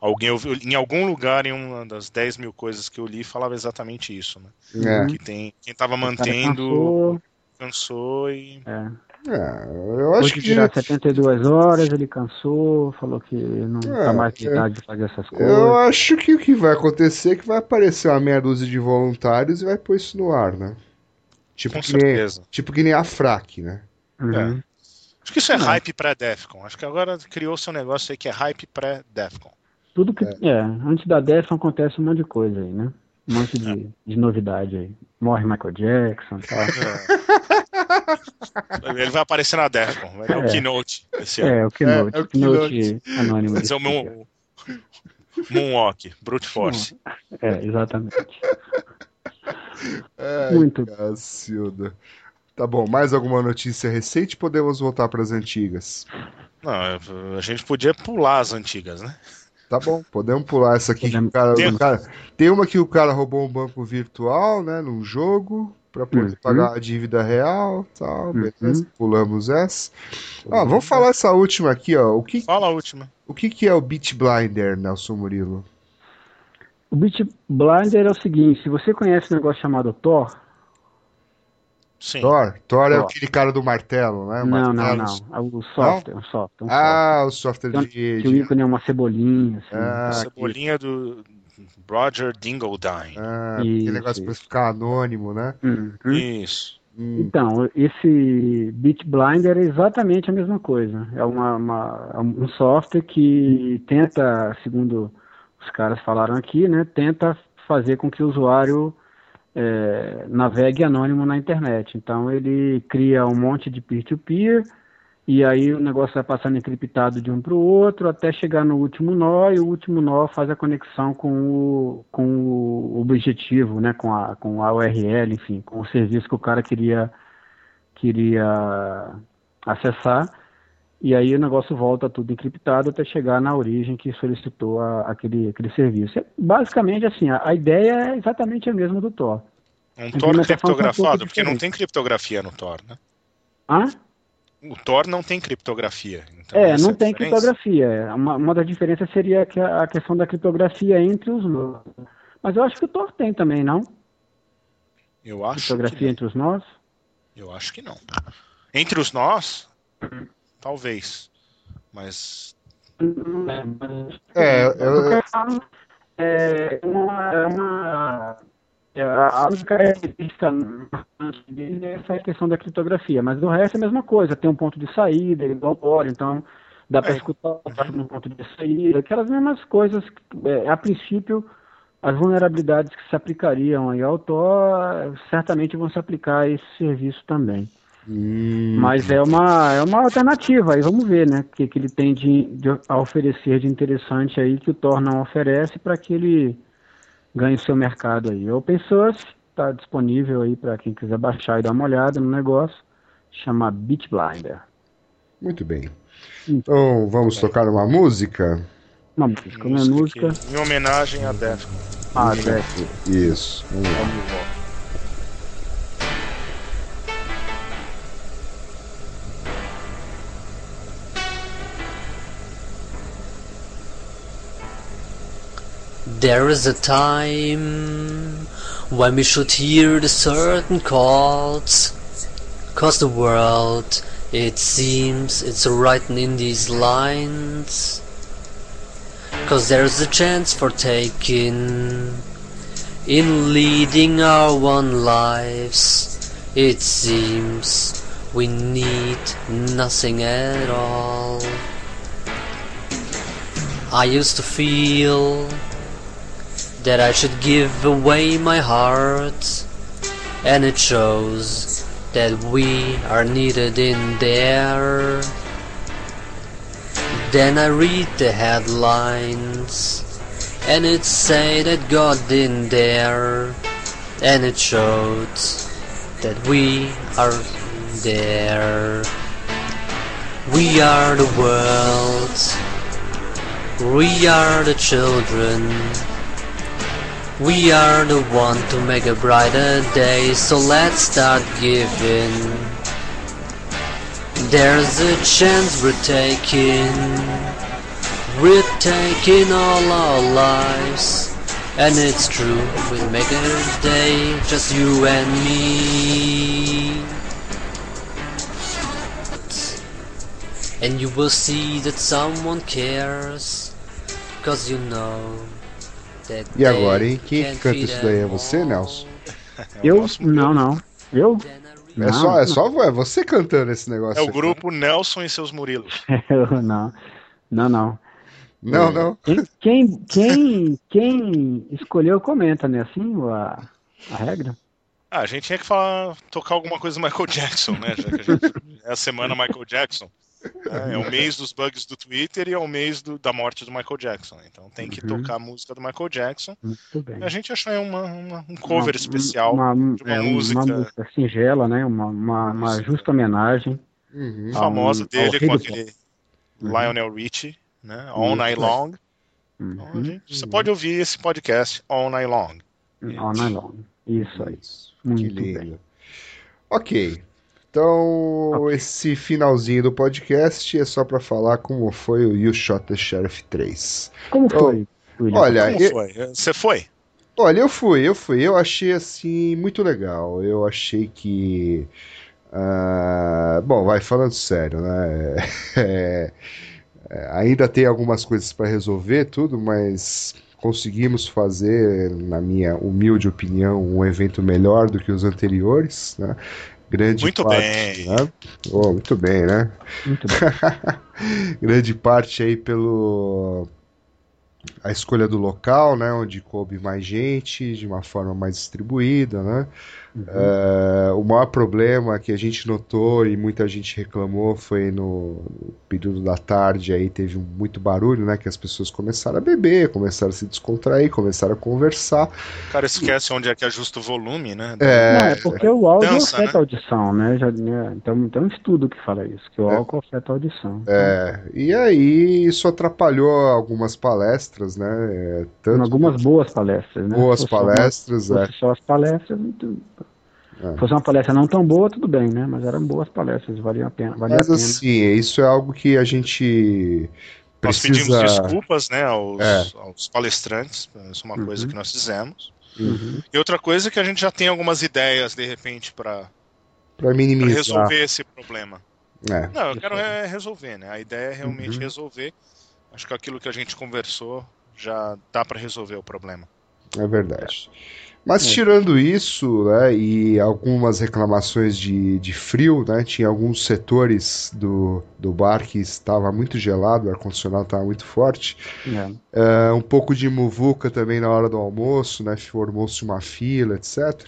Alguém ouviu, em algum lugar, em uma das 10 mil coisas que eu li, falava exatamente isso, né? É. Que tem quem tava O cara mantendo cansou, e. é. É, eu acho Hoje que tirar 72 horas, ele cansou, falou que não É, tá mais de é. idade de fazer essas coisas. eu acho que o que vai acontecer é que vai aparecer uma meia dúzia de voluntários e vai pôr isso no ar, né? Tipo Com que nem, certeza. tipo que nem a FRAC, né? Uhum. Acho que isso é Não. hype pré-Defcon. Acho que agora criou seu negócio aí que é hype pré-Defcon. Tudo que. É. antes da Defcon acontece um monte de coisa aí, né? Um monte de, de novidade aí. Morre Michael Jackson e tal. Ele vai aparecer na Defcon, vai ter o É. Keynote esse ano. É, o Keynote. É, é o Keynote anônimo. Vai ser o. Moon, Moonwalk, Brute Force. É, exatamente. Ai, Muito. Cacilda. Tá bom, mais alguma notícia recente? Podemos voltar para as antigas. Não, a gente podia pular as antigas, né? Tá bom, podemos pular essa aqui. que o Podemos. cara- Tem- o cara- tem uma que o cara roubou um banco virtual, né, num jogo, para poder Uhum. pagar a dívida real, tal, Uhum. beleza. Pulamos essa. Ah, vamos falar essa última aqui, ó. O que, Fala a última. o que, que é o Beat Blinder, Nelson Murilo? O Beat Blinder é o seguinte: se você conhece um negócio chamado Thor, Sim. Thor? Thor é Thor. aquele cara do martelo, né? O não, não, martelo- não. É o software, software. Um Ah, o software Então, de. software. Que o de- ícone é uma cebolinha, assim. Ah, A cebolinha do Roger Dingledine. Ah, aquele Isso, negócio pra isso. ficar anônimo, né? Uhum. Isso. Hum, Então, esse Beat Blinder é exatamente a mesma coisa. É uma, uma- um software que tenta, segundo os caras falaram aqui, né, tenta fazer com que o usuário é, navegue anônimo na internet. Então, ele cria um monte de peer-to-peer e aí o negócio vai passando encriptado de um para o outro até chegar no último nó e o último nó faz a conexão com o, com o objetivo, né, com a, com a URL, enfim, com o serviço que o cara queria, queria acessar. E aí o negócio volta tudo encriptado até chegar na origem que solicitou a- aquele, aquele serviço. É basicamente assim, a, a ideia é exatamente a mesma do Tor. Um foi um criptografado, porque não tem criptografia no Thor, né? Hã? O Thor não tem criptografia. Então É, essa não a tem diferença. criptografia. Uma, uma das diferenças seria que a, a questão da criptografia entre os nós. Mas eu acho que o Tor tem também, não? Eu acho, Criptografia entre os nós? eu acho que não. Entre os nós, talvez. Mas Não lembro, mas- É, que eu, é uma. É uma é, a única característica dele é essa questão da criptografia, mas o resto é a mesma coisa. Tem um ponto de saída, é igual o então dá para É. escutar no ponto de saída, aquelas mesmas coisas. que, é, a princípio, as vulnerabilidades que se aplicariam aí ao Tor certamente vão se aplicar a esse serviço também. Hum, Mas é uma, é uma alternativa, aí vamos ver, né? O que, que ele tem de, de a oferecer de interessante aí que o Thor não oferece para que ele ganhe o seu mercado aí. O Open Source está disponível aí para quem quiser baixar e dar uma olhada no negócio, chama BitBlinder. muito bem. Então, vamos tocar uma música? Uma música, uma música em homenagem a Defcon. Ah, deve. Isso. Vamos lá. There is a time when we should hear the certain calls, cause the world, it seems, it's written in these lines. Cause there's a chance for taking in leading our one lives. It seems we need nothing at all. I used to feel that I should give away my heart, and it shows that we are needed in there. Then I read the headlines, and it say that God in there, and it showed that we are there. We are the world. We are the children. We are the one to make a brighter day, so let's start giving. There's a chance we're taking We're taking all our lives, and it's true, we'll make a day, just you and me. And you will see that someone cares, cause you know E agora, hein? Quem que can't canta isso daí? É você. Nelson? É Eu? Não, não. Eu? I É Não, só, é não. só é você cantando esse negócio. É o aqui. grupo Nelson e seus Murilos. Não. Não, não. Não, não. Quem, quem, quem, quem escolheu comenta, né? Assim a, a regra. Ah, a gente tinha que falar, tocar alguma coisa do Michael Jackson, né? Já que a gente, é a semana Michael Jackson. Né? É o mês dos bugs do Twitter e é o mês do- da morte do Michael Jackson. Então tem que Uhum. tocar a música do Michael Jackson. Muito bem. A gente achou aí uma, uma- um cover Uma- especial. Uma, de uma é, música. uma música singela, né? Uma, uma, uma Isso. justa homenagem. Uhum. famosa ao dele com aquele Uhum. Lionel Richie, né? All Night é. Long. Então, Uhum. gente- você pode ouvir esse podcast All Night Long. All night long. Isso aí. Isso. Muito que lindo. bem. Ok. Então, esse finalzinho do podcast é só pra falar como foi o You Shot the Sheriff 3. Como foi, William? Olha, Como eu- foi? Você foi? Olha, eu fui, eu fui. Eu achei assim muito legal. Eu achei que. ah, bom, vai falando sério, né? É, é, ainda tem algumas coisas para resolver, tudo, mas conseguimos fazer, na minha humilde opinião, um evento melhor do que os anteriores, né? Grande Muito parte, bem. né? Oh, muito bem, né? Muito bem. grande parte aí pelo a escolha do local, né, onde coube mais gente, de uma forma mais distribuída, né? Uhum. É, o maior problema que a gente notou e muita gente reclamou foi no, período da tarde, aí teve muito barulho, né, que as pessoas começaram a beber, começaram a se descontrair, começaram a conversar. O cara esquece onde é que ajusta o volume, né? É, Não, é porque o áudio Dança, afeta né? a audição, né? Já, né? Então tem um estudo que fala isso, que o É. álcool afeta a audição. É, e aí isso atrapalhou algumas palestras, né? é, tanto algumas boas palestras, né? boas uma- palestras, é. só as palestras, muito... É. Se fosse uma palestra não tão boa, tudo bem, né? Mas eram boas palestras, valiam a pena. Valia Mas a pena. assim, isso é algo que a gente Nós pedimos precisa. desculpas, né, aos, É. aos palestrantes. Isso é uma coisa Uhum. que nós fizemos. Uhum. E outra coisa é que a gente já tem algumas ideias, de repente, para Para minimizar. resolver esse problema. É, Não, eu quero é resolver, né? A ideia é realmente Uhum. resolver. Acho que aquilo que a gente conversou já dá para resolver o problema. É verdade. Mas É. tirando isso, né, e algumas reclamações de, de frio, né, tinha alguns setores do, do bar que estava muito gelado, o ar-condicionado estava muito forte. É. É, um pouco de muvuca também na hora do almoço, né, formou-se uma fila, etc.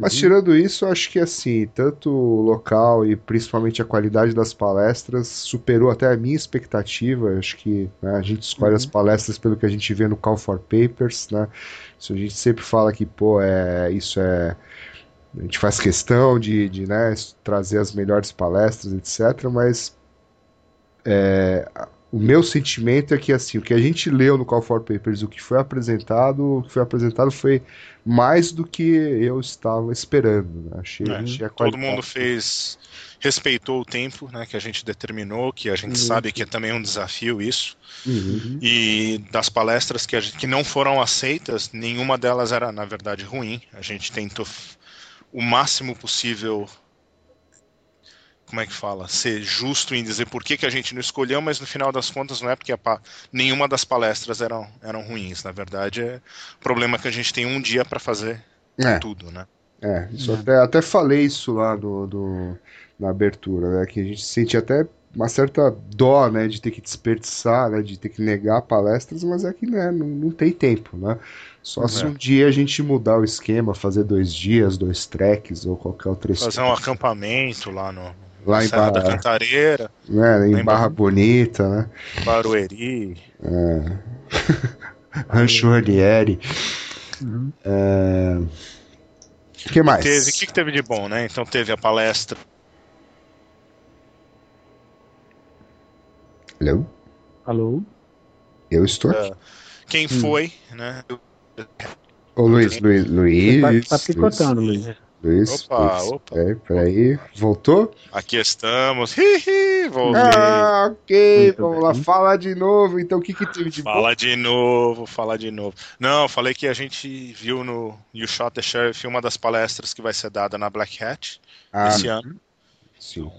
Mas Uhum. tirando isso, eu acho que assim, tanto o local e principalmente a qualidade das palestras superou até a minha expectativa. Acho que né, a gente escolhe Uhum. as palestras pelo que a gente vê no Call for Papers, né? Isso a gente sempre fala que, pô, é, isso é. A gente faz questão de, de né, trazer as melhores palestras, etc. Mas é, o meu sentimento é que assim, o que a gente leu no Call for Papers, o que foi apresentado, o que foi apresentado foi mais do que eu estava esperando. né? Achei, É, achei Todo mundo fez, respeitou o tempo, né, que a gente determinou, que a gente Uhum. sabe que é também um desafio isso. Uhum. E das palestras que, gente, que não foram aceitas, nenhuma delas era, na verdade, ruim. A gente tentou o máximo possível, como é que fala, ser justo em dizer por que, que a gente não escolheu, mas no final das contas não é porque pa- nenhuma das palestras eram, eram ruins. Na verdade, é problema é que a gente tem um dia para fazer É. tudo, né? É, isso até, até falei isso lá no, no- na abertura, né? Que a gente sente até uma certa dó, né? De ter que desperdiçar, né? De ter que negar palestras, mas é que né, não, não tem tempo, né? Só se É. um dia a gente mudar o esquema, fazer dois dias, dois tracks ou qualquer outra Fazer um acampamento lá no Lá em Serra da Barra, Cantareira, né, em Lembra? Barra Bonita, né? Barueri. É. Rancho Ranieri. Uhum. É... O que mais? Teve, o que, que teve de bom, né? Então teve a palestra Alô? Alô? Eu estou aqui. É. Quem foi, né? Ô Luiz, Luiz, Luiz. Tá, tá Luiz. picotando, Luiz. Isso, Opa, isso. opa. É, peraí, voltou? Aqui estamos. Hihi, voltei. Ah, ok, Muito vamos bem. lá, fala de novo. Então, o que que teve de bom? Fala de novo, fala de novo. Não, eu falei que a gente viu no You Shot the Sheriff uma das palestras que vai ser dada na Black Hat Ah, esse ano. sim.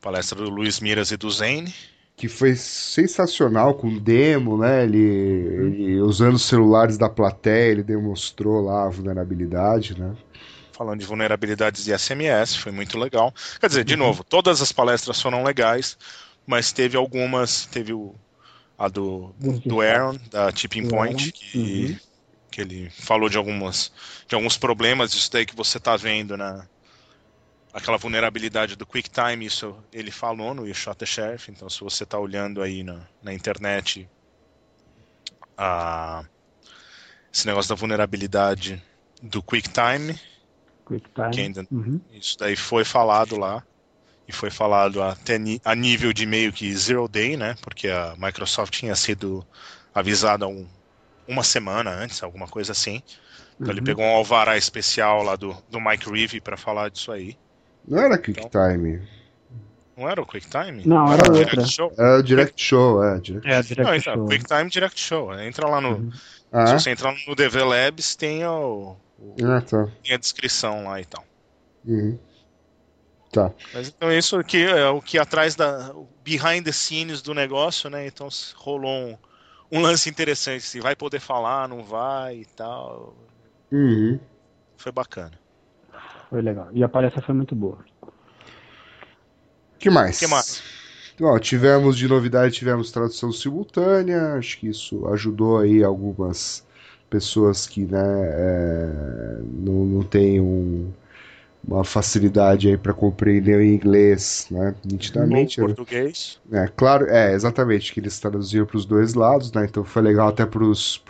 Palestra do Luiz Miras e do Zane. Que foi sensacional com demo, né? Ele, ele usando os celulares da plateia, ele demonstrou lá a vulnerabilidade, né? Falando de vulnerabilidades de SMS, foi muito legal. Quer dizer, de novo, todas as palestras foram legais, mas teve algumas, teve o, a do, do Aaron, da Tipping Point, que, uhum. que ele falou de algumas de alguns problemas disso daí que você tá vendo na aquela vulnerabilidade do QuickTime, isso ele falou no Shot the Sheriff, então se você tá olhando aí na, na internet a, esse negócio da vulnerabilidade do QuickTime, QuickTime. que ainda Uhum. isso daí foi falado lá. E foi falado até a nível de meio que zero day, né? Porque a Microsoft tinha sido avisada um- uma semana antes, alguma coisa assim. Então ele Uhum. pegou um alvará especial lá do, do Mike Reeve para falar disso aí. Não era QuickTime, Não era o QuickTime? Não, era Ah, Direct outra. Show? era o Direct Show, é. Direct... É, Não, Direct então, Show. QuickTime Direct Show. Entra lá no. Uhum. Ah, Se é? você entrar no DV Labs, tem, o, o- ah, tá. tem a descrição lá e tal. Uhum. Tá. Mas então isso aqui é o que atrás da behind the scenes do negócio, né? Então rolou um, um lance interessante, se vai poder falar, não vai e tal. Uhum. Foi bacana. Foi legal. E a palestra foi muito boa. que mais? O que mais? Bom, tivemos de novidade, tivemos tradução simultânea, acho que isso ajudou aí algumas pessoas que né, é, não, não têm um- uma facilidade aí para compreender o inglês, né? Nitidamente. No português. É, claro, é, exatamente, que eles traduziram para os dois lados, né? Então foi legal até para os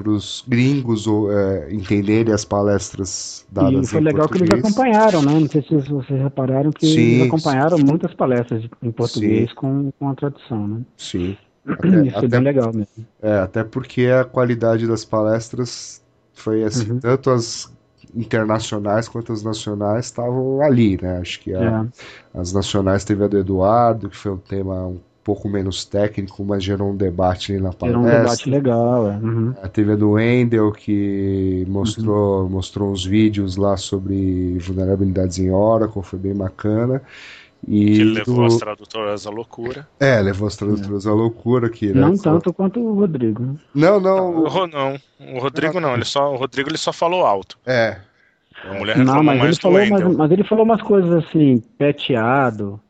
gringos ou, é, entenderem as palestras dadas E foi em legal que eles português. acompanharam, né? Não sei se vocês repararam que Sim, eles acompanharam muitas palestras em português Sim. com, com a tradução, né? Sim. Isso Até, é bem legal mesmo. É, até porque a qualidade das palestras foi assim, Uhum. tanto as internacionais quanto as nacionais estavam ali, né? Acho que a- É. as nacionais teve a do Eduardo, que foi um tema um pouco menos técnico, mas gerou um debate ali na Era um palestra. debate legal, é. Uhum. É, Teve a do Wendel, que mostrou, mostrou uns vídeos lá sobre vulnerabilidades em Oracle, foi bem bacana. E Que levou do- as tradutoras à loucura. É, levou as tradutoras à loucura aqui, né? Não tanto quanto o Rodrigo. né? Não, O não. Ro- não, o Rodrigo não, ele só, o Rodrigo ele só falou alto. É, A mulher Não, mas ele, mais do falou, mas, mas ele falou umas coisas assim, peteado,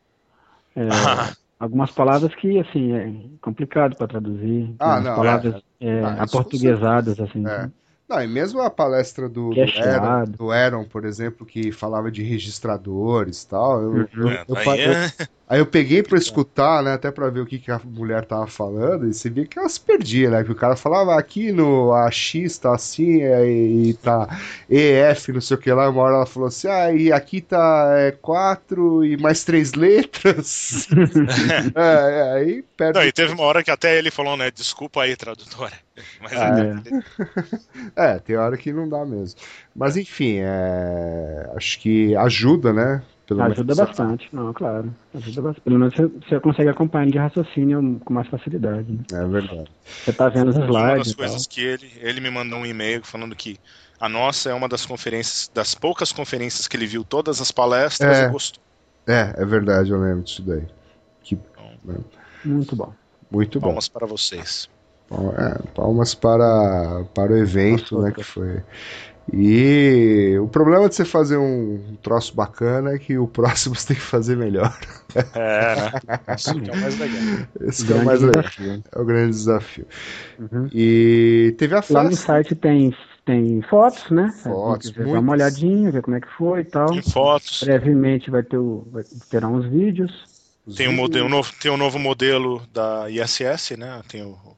é, algumas palavras que, assim, é complicado para traduzir. Ah, não, palavras é, Ah, aportuguesadas, assim. É. Não, e mesmo a palestra do, do. Aaron, do Aaron, por exemplo, que falava de registradores e tal, eu, Uhum. eu- É, eu aí é- aí eu peguei pra escutar, né, até pra ver o que, que a mulher tava falando, e você via que ela se perdia, né, que o cara falava aqui no AX tá assim, é, e tá EF, não sei o que lá, uma hora ela falou assim, ah, e aqui tá é, quatro e mais três letras. é, é, aí perde Não, e teve uma hora que até ele falou, né? Desculpa aí, tradutora. Mas Ah, é. É, tem hora que não dá mesmo. Mas enfim, é, acho que ajuda, né? Pelo Ajuda menos, bastante, não, claro. Ajuda bastante. Pelo menos você, você consegue acompanhar de raciocínio com mais facilidade. né? É verdade. Você tá vendo os uma slides das e tal. coisas que ele, ele me mandou um e-mail falando que a nossa é uma das conferências, das poucas conferências que ele viu todas as palestras É. e gostou. É, é verdade, eu lembro disso daí. Que, Muito bom. muito bom. Palmas para vocês. Pal- é, palmas para, para o evento, né? Que foi. E o problema de você fazer um troço bacana é que o próximo você tem que fazer melhor. É, né? Isso que é o mais legal. Esse que é o mais legal. desafio. É o grande desafio. Uhum. E teve a Lá no site tem, tem fotos, né? Fotos, Você dar uma olhadinha, ver como é que foi e tal. Tem fotos. Brevemente vai ter o, vai, terá uns vídeos. os Tem um, modelo, novo, tem um novo modelo da ISS, né? Tem o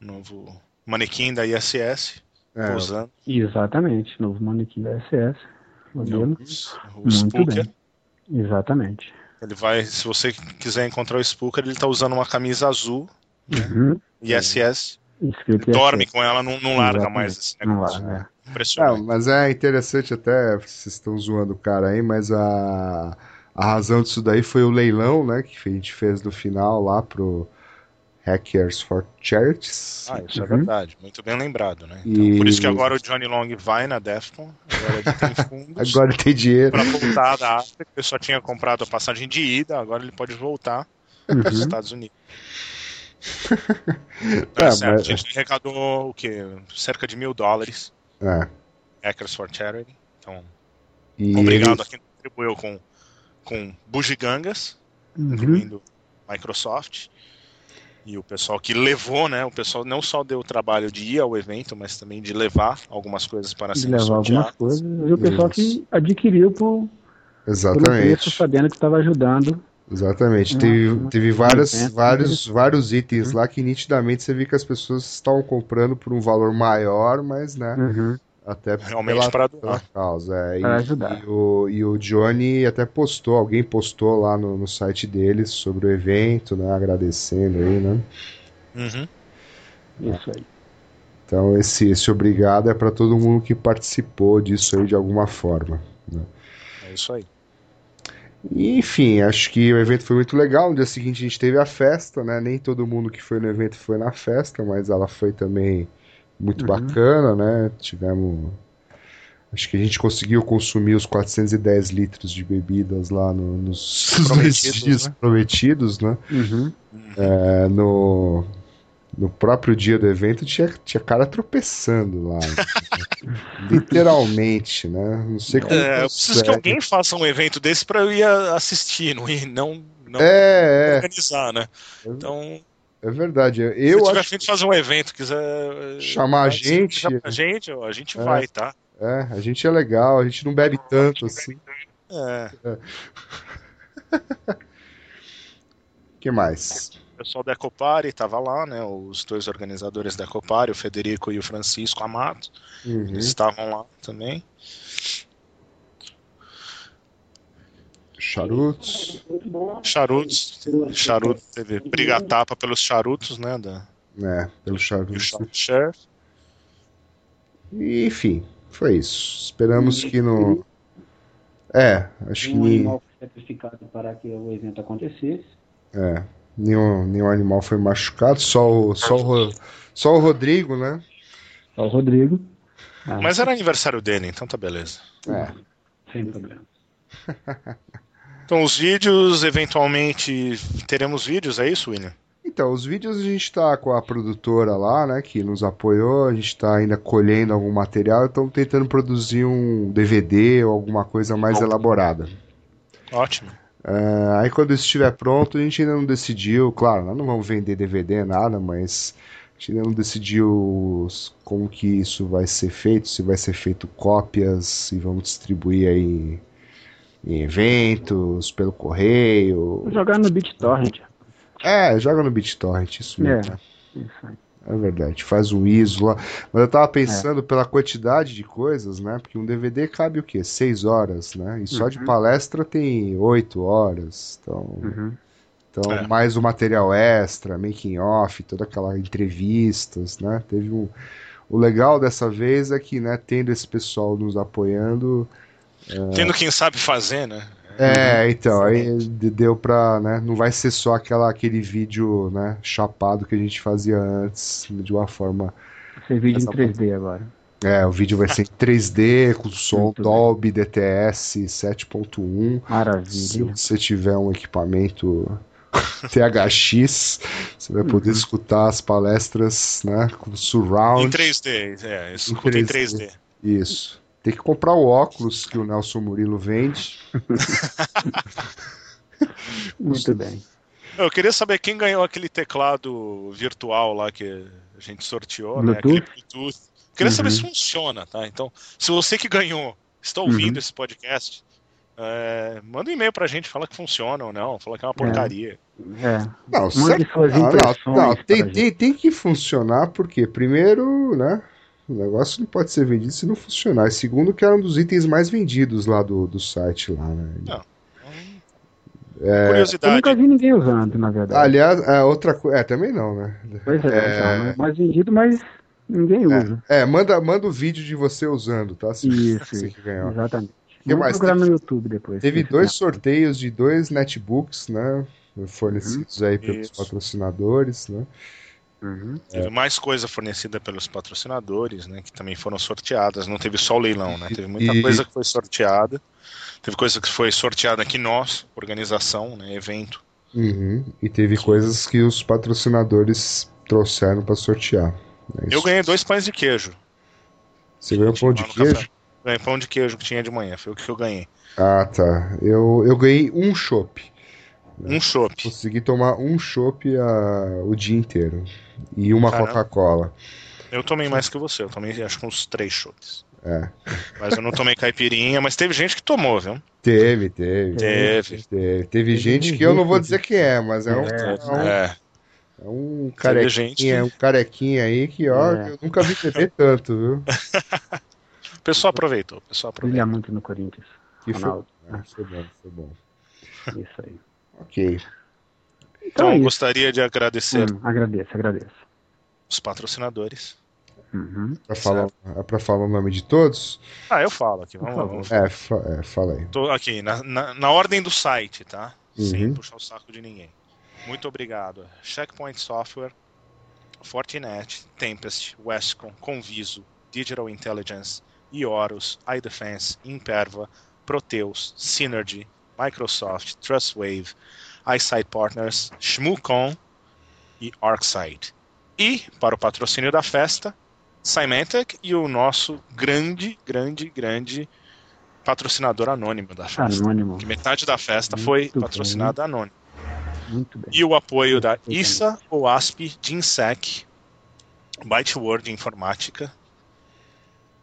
novo manequim da ISS É, pousando. Exatamente, novo manequim da SS. Modelo. O Muito Spooker. bem. Exatamente. Ele vai, se você quiser encontrar o Spooker, ele tá usando uma camisa azul, Uhum. ISS. Escrito Dorme SS. com ela, não, não larga Exatamente. mais esse Não negócio. larga, Não, Impressionante. mas é interessante até, vocês estão zoando o cara aí, mas a, a razão disso daí foi o leilão, né, que a gente fez no final lá pro Hackers for Charities. Ah, isso é Uhum. verdade. Muito bem lembrado, né? Então, E- Por isso que agora o Johnny Long vai na Defcon. Agora ele tem fundos Agora tem dinheiro. para voltar da África. Ele só tinha comprado a passagem de ida, agora ele pode voltar para os Uhum. Estados Unidos. É, É, certo. mas- A gente arrecadou o quê? Cerca de mil dólares. É. Hackers for Charity. Então, E obrigado ele- a quem contribuiu com, com bugigangas, Uhum. incluindo Microsoft. E o pessoal que levou, né? O pessoal não só deu o trabalho de ir ao evento, mas também de levar algumas coisas para De serem levar algumas coisas. E o pessoal Isso. que adquiriu por, pelo preço, Exatamente. sabendo que estava ajudando. Exatamente. Uhum. Teve, teve várias, Evento vários, vários itens Uhum. lá que nitidamente você vê que as pessoas estavam comprando por um valor maior, mas né, Uhum. Até Realmente pela, para pela causa. é. E- ajudar. E o, e o Johnny até postou, alguém postou lá no, no site deles sobre o evento, né? Agradecendo aí, né? Uhum. Isso aí. Então esse, esse obrigado é para todo mundo que participou disso aí de alguma forma. É isso aí. E, enfim, acho que o evento foi muito legal. No dia seguinte a gente teve a festa, né? Nem todo mundo que foi no evento foi na festa, mas ela foi também muito Uhum. bacana, né? Tivemos. Acho que a gente conseguiu consumir os 410 litros de bebidas lá no- nos, Prometidos, dias né? prometidos, né? Uhum. É, no, no próprio dia do evento tinha, tinha cara tropeçando lá. Literalmente, né? Não sei como. É, eu preciso que alguém faça um evento desse para eu ir assistir, não, ir- não, não É, é, organizar, né? Então, é verdade. se Eu tiver acho fim de fazer um evento, quiser eh, Chamar a gente. se pra gente, a gente É. vai, tá? É, a gente é legal, a gente não bebe tanto assim. É. O que mais? O pessoal da Ecopari tava lá, né? Os dois organizadores da Ecopari, o Federico e o Francisco Amato, Uhum. estavam lá também. Charutos. Charutos, charuto, teve briga-tapa pelos charutos, né? Da, É, pelo o charutos. E, enfim, foi isso. Esperamos que no. É, acho que Um ni- animal foi sacrificado para que o evento acontecesse. é, nenhum, nenhum animal foi machucado, só o, só o, só o Rodrigo, né? Só o Rodrigo. Ah, Mas era aniversário dele, então tá beleza. É. Sem problema. Então, os vídeos, eventualmente, teremos vídeos, é isso, William? Então, os vídeos a gente tá com a produtora lá, né, que nos apoiou, a gente tá ainda colhendo algum material, então tentando produzir um DVD ou alguma coisa mais elaborada. Ótimo. É, aí quando isso estiver pronto, a gente ainda não decidiu, claro, nós não vamos vender DVD, nada, mas a gente ainda não decidiu como que isso vai ser feito, se vai ser feito cópias, se vamos distribuir aí em eventos, pelo correio. Jogar no BitTorrent. É, joga no BitTorrent, isso mesmo. É. né? Isso aí. É verdade, faz um ISO lá. Mas eu tava pensando pela quantidade de coisas, né? Porque um DVD cabe o quê? Seis horas, né? E só de Uhum. palestra tem oito horas. Então, Uhum. então É. mais o material extra, making off, toda aquela entrevistas, né? Teve um. O legal dessa vez é que, né, tendo esse pessoal nos apoiando, Tendo quem sabe fazer, né? é, então, aí de- deu pra, né, não vai ser só aquela, aquele vídeo, né, chapado que a gente fazia antes, de uma forma Esse vídeo Essa em 3D agora. É, o vídeo vai ser em 3D, com som Muito bem. Dolby DTS 7.1. Se Maravilha. você tiver um equipamento THX, você vai poder Uhum. escutar as palestras, né, com Em surround. 3D, é, escuta em 3D. Isso. Tem que comprar o óculos que o Nelson Murilo vende. Muito bem. Eu queria saber quem ganhou aquele teclado virtual lá que a gente sorteou, né? Bluetooth? Aquele Bluetooth. Queria saber Uhum. se funciona, tá? Então, se você que ganhou está ouvindo Uhum. esse podcast, é, manda um e-mail pra gente, fala que funciona ou não, fala que é uma porcaria. É. Não, Mande certo- suas não, não, impressões não, tem, tem, tem que funcionar, porque primeiro, né, o negócio não pode ser vendido se não funcionar. E segundo, que era um dos itens mais vendidos lá do, do site lá, né? Não. Eu É, Curiosidade. nunca vi ninguém usando, na verdade. Aliás, é, outra coisa. É, também não, né? Pois é, É. então, é mais vendido, mas Ninguém usa. É, manda, manda o vídeo de você usando, tá? Se Isso, você isso. Exatamente. que Vamos mais? procurar Teve- no YouTube depois. Teve dois sorteios de dois netbooks, né? Fornecidos aí pelos Isso. patrocinadores, né? Uhum. Teve mais coisa fornecida pelos patrocinadores, né? Que também foram sorteadas. Não teve só o leilão, né? Teve muita E- coisa que foi sorteada. Teve coisa que foi sorteada aqui nós, organização, né? Evento. Uhum. E teve coisas que os patrocinadores trouxeram pra sortear. É Eu ganhei dois pães de queijo. Você ganhou pão de queijo? café. Ganhei pão de queijo que tinha de manhã. Foi o que eu ganhei. Ah, tá. Eu, eu ganhei um chopp. Um chopp. Consegui tomar um chopp a- o dia inteiro. E uma. Coca-Cola. Eu tomei mais que você. Eu tomei acho que uns três chopps. É. Mas eu não tomei caipirinha, mas teve gente que tomou, viu? Teve, teve. Teve. Teve, teve gente que eu não vou dizer quem é, mas é um, É, é um, É. é um Teve carequinha, gente que- um carequinha aí que, ó, É. eu nunca vi beber tanto, viu? O pessoal aproveitou. O pessoal Brilha aproveitou. muito no Corinthians. Que foi, Ronaldo. ah, foi bom, foi bom. Isso aí. Ok. Então, é eu isso. gostaria de agradecer Hum, agradeço, agradeço. os patrocinadores. Uhum. Pra falar, é pra falar o nome de todos? Ah, eu falo aqui. Vamos, favor. vamos. É, fa- é fala aí. Tô aqui, na, na, na ordem do site, tá? Sem Uhum. puxar o saco de ninguém. Muito obrigado. Checkpoint Software, Fortinet, Tempest, Westcom, Conviso, Digital Intelligence, Iorus, iDefense, Imperva, Proteus, Synergy, Microsoft, Trustwave, iSight Partners, Shmoocon e ArcSight. E, para o patrocínio da festa, Symantec e o nosso grande, grande, grande patrocinador anônimo da festa. Anônimo. Que metade da festa Muito foi bem. patrocinada anônimo. Muito bem. E o apoio da Perfeitamente. ISA, OASP, GINSEC, ByteWord Informática,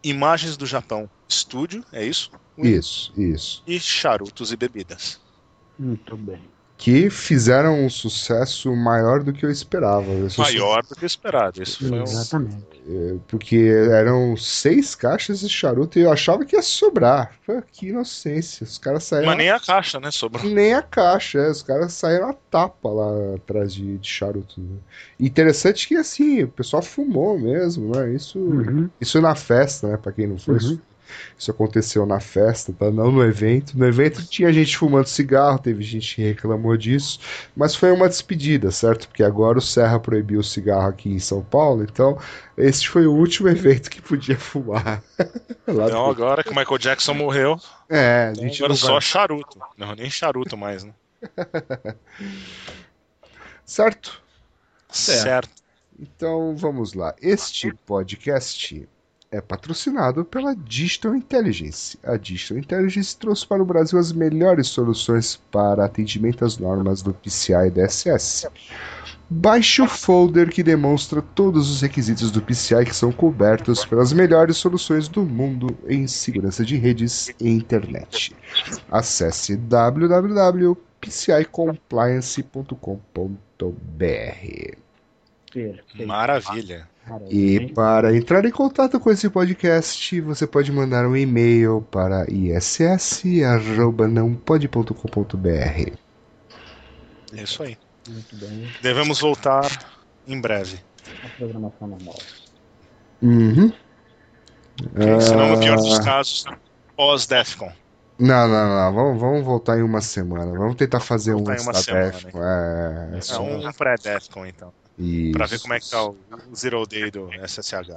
Imagens do Japão Estúdio, é isso? Isso, isso. E charutos e bebidas. Muito bem. Que fizeram um sucesso maior do que eu esperava. Maior do que esperado. Isso foi um... Exatamente. É, Porque eram seis caixas de charuto e eu achava que ia sobrar. Pô, Que inocência. Os caras saíram. Mas nem a caixa, né? Sobrou. Nem a caixa, é, os caras saíram a tapa lá atrás de, de charuto. Né? Interessante que assim, o pessoal fumou mesmo, né? Isso, Uhum. isso na festa, né? Pra quem não foi, Uhum. Isso, aconteceu na festa, tá? Não no evento. No evento tinha gente fumando cigarro, teve gente que reclamou disso, mas foi uma despedida, certo? Porque agora o Serra proibiu o cigarro aqui em São Paulo, então esse foi o último evento que podia fumar. Lá Então do- agora que o Michael Jackson morreu, É, a então gente agora não só vai... charuto. Não, nem charuto mais, né? Certo? Certo. certo. Então vamos lá. Este podcast é patrocinado pela Digital Intelligence. A Digital Intelligence trouxe para o Brasil as melhores soluções para atendimento às normas do PCI DSS. Baixe o folder que demonstra todos os requisitos do PCI que são cobertos pelas melhores soluções do mundo em segurança de redes e internet. Acesse www.pcicompliance.com.br. Maravilha. Maravilha, E para entrar em contato com esse podcast, você pode mandar um e-mail para iss@nãopode.com.br. É isso aí. Muito bem. Devemos voltar em breve. A programação normal. Uhum. Ok? Senão, no pior dos Ah, casos, pós-Defcon. Não, não, não. Vamos, vamos voltar em uma semana. Vamos tentar fazer um Voltar em antes uma semana, Defcon. É, é É só um pré-Defcon, então. Pra ver como é que tá o Zero Day do SSH.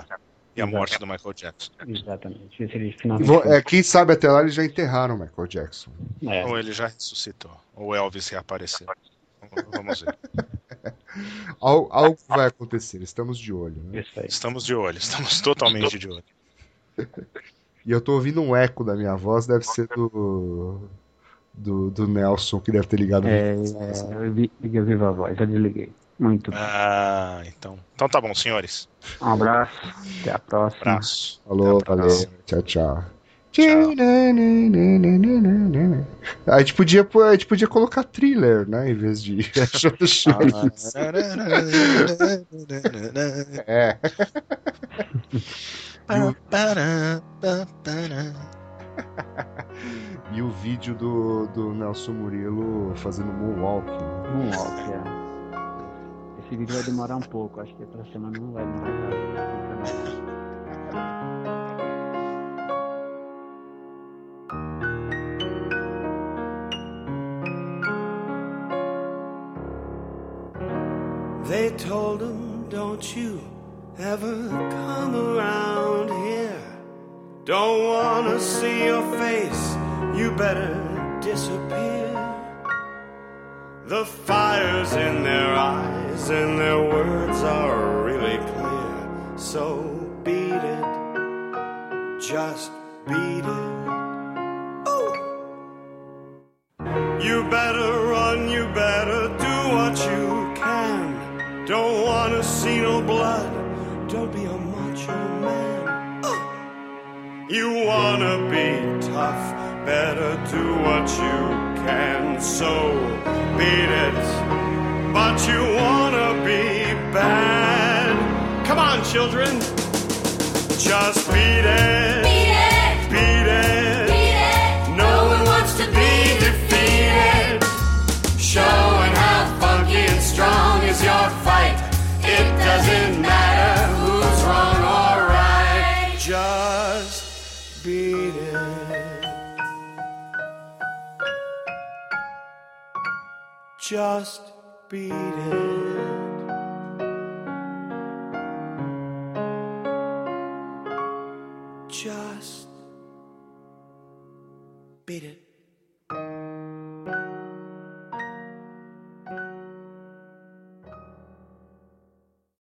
E a morte do Michael Jackson. Exatamente. Ele finalmente. É, quem sabe até lá eles já enterraram o Michael Jackson. É. Ou ele já ressuscitou. Ou Elvis reapareceu. Vamos ver. Al- algo vai acontecer, estamos de olho. Né? Isso aí. Estamos de olho. Estamos totalmente de olho. E eu tô ouvindo um eco da minha voz, deve ser do. Do, do Nelson, que deve ter ligado o É, é, eu vi- liguei viva a voz, já desliguei. Muito bem. Ah, então. Então tá bom, senhores. Um abraço, até a próxima. Abraço. Falou, valeu. próxima. Tchau, tchau. Tchau. A gente, podia, a gente podia colocar thriller, né? Em vez de. é. E o vídeo do, do Nelson Murilo fazendo moonwalk. né? Um walk, é. Esse vídeo vai demorar um pouco. Acho que semana não vai demorar. They told him, don't you ever come around here. Don't wanna see your face, you better disappear. The fire's in their eyes and their words are really clear. So beat it, just beat it. Ooh. You better run, you better do what you can. Don't wanna see no blood, don't be a macho man. Uh. You wanna be tough, better do what you can. So beat it, but you wanna be bad. Come on, children, just beat it. Beat it, Beat it. beat it. No one wants to be defeated. Showing how funky and strong is your fight. It doesn't matter who's wrong or right. Just beat it. Just beat it. Just beat it.